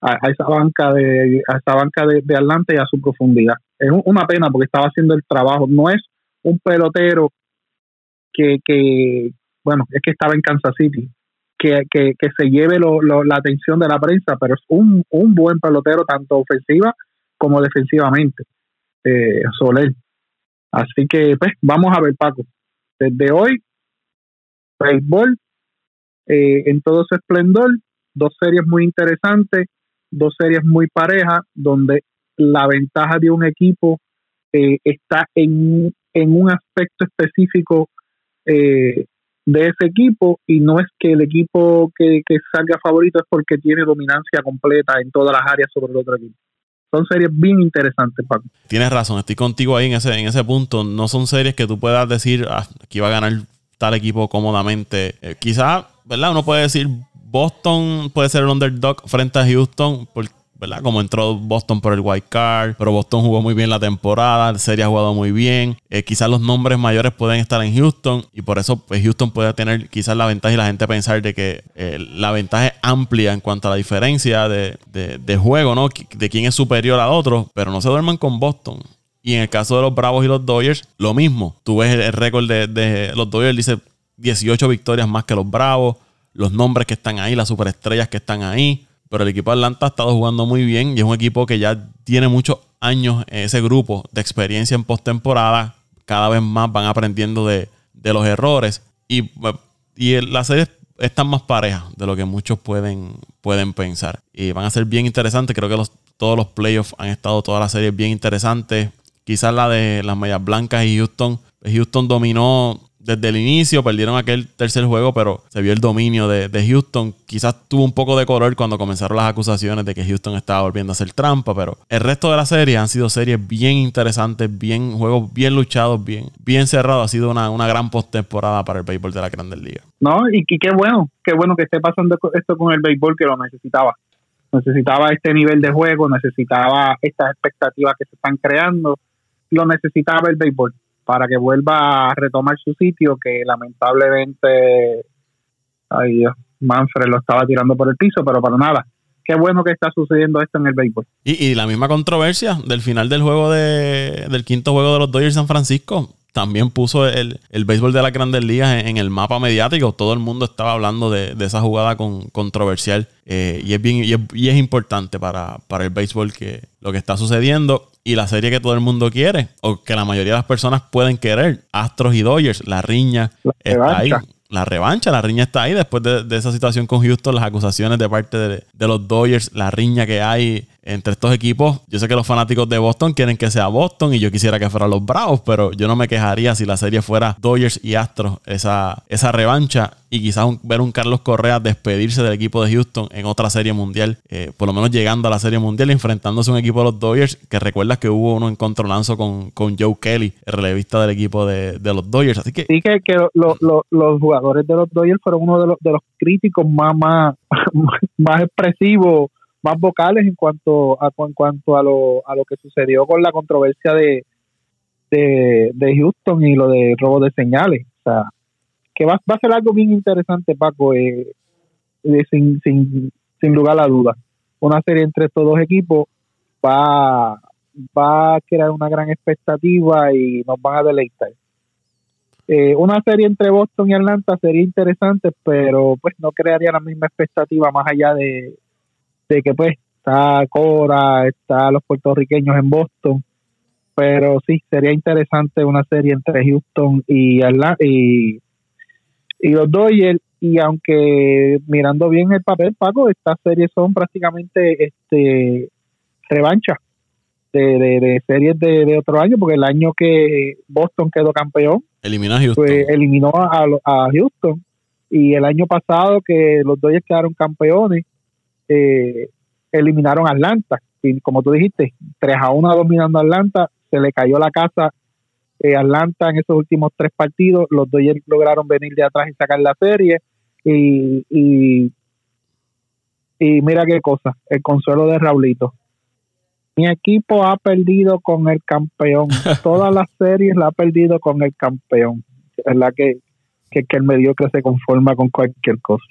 a, esa banca de a esa banca de, de, Atlanta y a su profundidad. Es una pena porque estaba haciendo el trabajo. No es un pelotero que, que bueno, es que estaba en Kansas City que, se lleve la atención de la prensa, pero es un, buen pelotero tanto ofensiva como defensivamente, eh, Soler. Así que, pues, vamos a ver, Paco. Desde hoy, béisbol eh, en todo su esplendor, dos series muy interesantes, dos series muy parejas, donde la ventaja de un equipo eh, está en, en un aspecto específico eh, de ese equipo y no es que el equipo que, salga favorito es porque tiene dominancia completa en todas las áreas sobre el otro equipo. Son series bien interesantes, Paco. Tienes razón, estoy contigo ahí en ese, en ese punto. No son series que tú puedas decir ah, que iba a ganar tal equipo cómodamente. Eh, quizás, ¿verdad? Uno puede decir Boston puede ser el underdog frente a Houston porque ¿verdad? Como entró Boston por el white card, pero Boston jugó muy bien la temporada, la serie ha jugado muy bien. Eh, quizás los nombres mayores pueden estar en Houston y por eso pues, Houston puede tener quizás la ventaja y la gente pensar de que eh, la ventaja es amplia en cuanto a la diferencia de, juego, ¿no? De quién es superior al otro, pero no se duerman con Boston. Y en el caso de los Bravos y los Dodgers, lo mismo. Tú ves el, récord de, de los Dodgers, dice 18 victorias más que los Bravos, los nombres que están ahí, las superestrellas que están ahí. Pero el equipo de Atlanta ha estado jugando muy bien y es un equipo que ya tiene muchos años ese grupo de experiencia en postemporada. Cada vez más van aprendiendo de, los errores. Y, y las series están más parejas de lo que muchos pueden, pueden pensar. Y van a ser bien interesantes. Creo que todos los playoffs han estado todas las series bien interesantes. Quizás la de las Medias Blancas y Houston. Houston dominó desde el inicio, perdieron aquel tercer juego, pero se vio el dominio de, Houston. Quizás tuvo un poco de color cuando comenzaron las acusaciones de que Houston estaba volviendo a hacer trampa, pero el resto de la serie han sido series bien interesantes, bien juegos bien luchados, bien, bien cerrados. Ha sido una, una gran postemporada para el béisbol de la Grandes Ligas. No, y, y qué bueno, qué bueno que esté pasando esto con el béisbol que lo necesitaba. Necesitaba este nivel de juego, necesitaba estas expectativas que se están creando, lo necesitaba el béisbol para que vuelva a retomar su sitio, que lamentablemente, ay Manfred lo estaba tirando por el piso, pero para nada, qué bueno que está sucediendo esto en el béisbol. Y, la misma controversia del final del juego de, del quinto juego de los Dodgers San Francisco también puso el, el béisbol de las grandes ligas en, el mapa mediático. Todo el mundo estaba hablando de, esa jugada con, controversial. Eh, y, es bien, y es, importante para, para, el béisbol que lo que está sucediendo y la serie que todo el mundo quiere, o que la mayoría de las personas pueden querer, Astros y Dodgers, la riña está ahí. la revancha, la riña está ahí después de, esa situación con Houston, las acusaciones de parte de, de, los Dodgers, la riña que hay entre estos equipos. Yo sé que los fanáticos de Boston quieren que sea Boston y yo quisiera que fueran los Bravos, pero yo no me quejaría si la serie fuera Dodgers y Astros, esa, esa revancha y quizás ver un Carlos Correa despedirse del equipo de Houston en otra serie mundial, eh, por lo menos llegando a la serie mundial, enfrentándose a un equipo de los Dodgers, que recuerdas que hubo uno en controlanzo con, con Joe Kelly, el relevista del equipo de, los Dodgers. Así que, sí, que, los jugadores de los Dodgers fueron uno de los, de los críticos más, más, [laughs] más expresivos más vocales en cuanto a en cuanto a lo, a lo que sucedió con la controversia de, de, Houston y lo de robo de señales. O sea, que va, va a ser algo bien interesante, Paco, eh, eh, sin, sin, sin lugar a dudas. Una serie entre estos dos equipos va, va a crear una gran expectativa y nos van a deleitar. Eh, una serie entre Boston y Atlanta sería interesante, pero pues no crearía la misma expectativa más allá de, de que pues está Cora, está los puertorriqueños en Boston, pero sí, sería interesante una serie entre Houston y, y, y los Dodgers y aunque mirando bien el papel, Paco, estas series son prácticamente este revancha de, de, series de, otro año, porque el año que Boston quedó campeón, eliminó a Houston. eliminó a, a Houston. Y el año pasado que los Dodgers quedaron campeones, eh, eliminaron a Atlanta. Y como tú dijiste, 3 a 1 dominando a Atlanta, se le cayó la casa eh, Atlanta en esos últimos tres partidos. Los Dodgers lograron venir de atrás y sacar la serie. Y, y, mira qué cosa, el consuelo de Raulito. Mi equipo ha perdido con el campeón. [laughs] Todas las series la ha perdido con el campeón. Es la que, que, que el mediocre se conforma con cualquier cosa.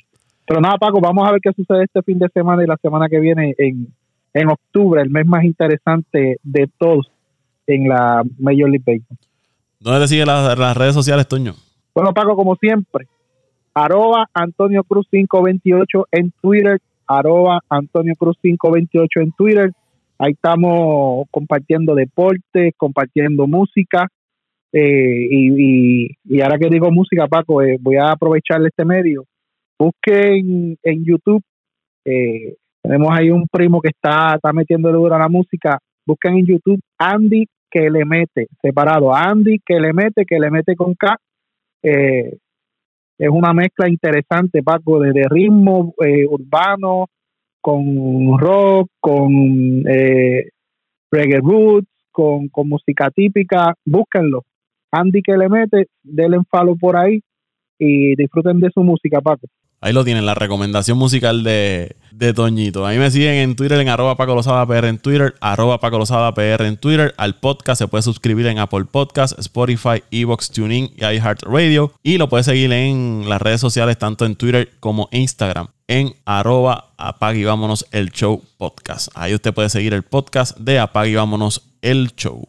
Pero nada, Paco, vamos a ver qué sucede este fin de semana y la semana que viene en, en octubre, el mes más interesante de todos en la Major League Baseball. ¿Dónde te siguen las, redes sociales, Toño? Bueno, Paco, como siempre, arroba Antonio Cruz 528 en Twitter, arroba Antonio Cruz 528 en Twitter. Ahí estamos compartiendo deporte, compartiendo música. Eh, y, y, ahora que digo música, Paco, eh, voy a aprovechar este medio busquen en YouTube, eh, tenemos ahí un primo que está, está metiendo duro a la música, busquen en YouTube Andy que le mete, separado, Andy que le mete, que le mete con K, eh, es una mezcla interesante, Paco, de ritmo eh, urbano, con rock, con reggae roots, con, con música típica, búsquenlo. Andy que le mete, denle follow por ahí y disfruten de su música, Paco. Ahí lo tienen, la recomendación musical de, de Toñito. Ahí me siguen en Twitter en arroba Paco en Twitter, arroba Paco PR en Twitter. Al podcast se puede suscribir en Apple Podcast, Spotify, Evox, TuneIn y iHeartRadio. Y lo puede seguir en las redes sociales, tanto en Twitter como Instagram, en arroba Apague y Vámonos el Show Podcast. Ahí usted puede seguir el podcast de. Apague y Vámonos el Show.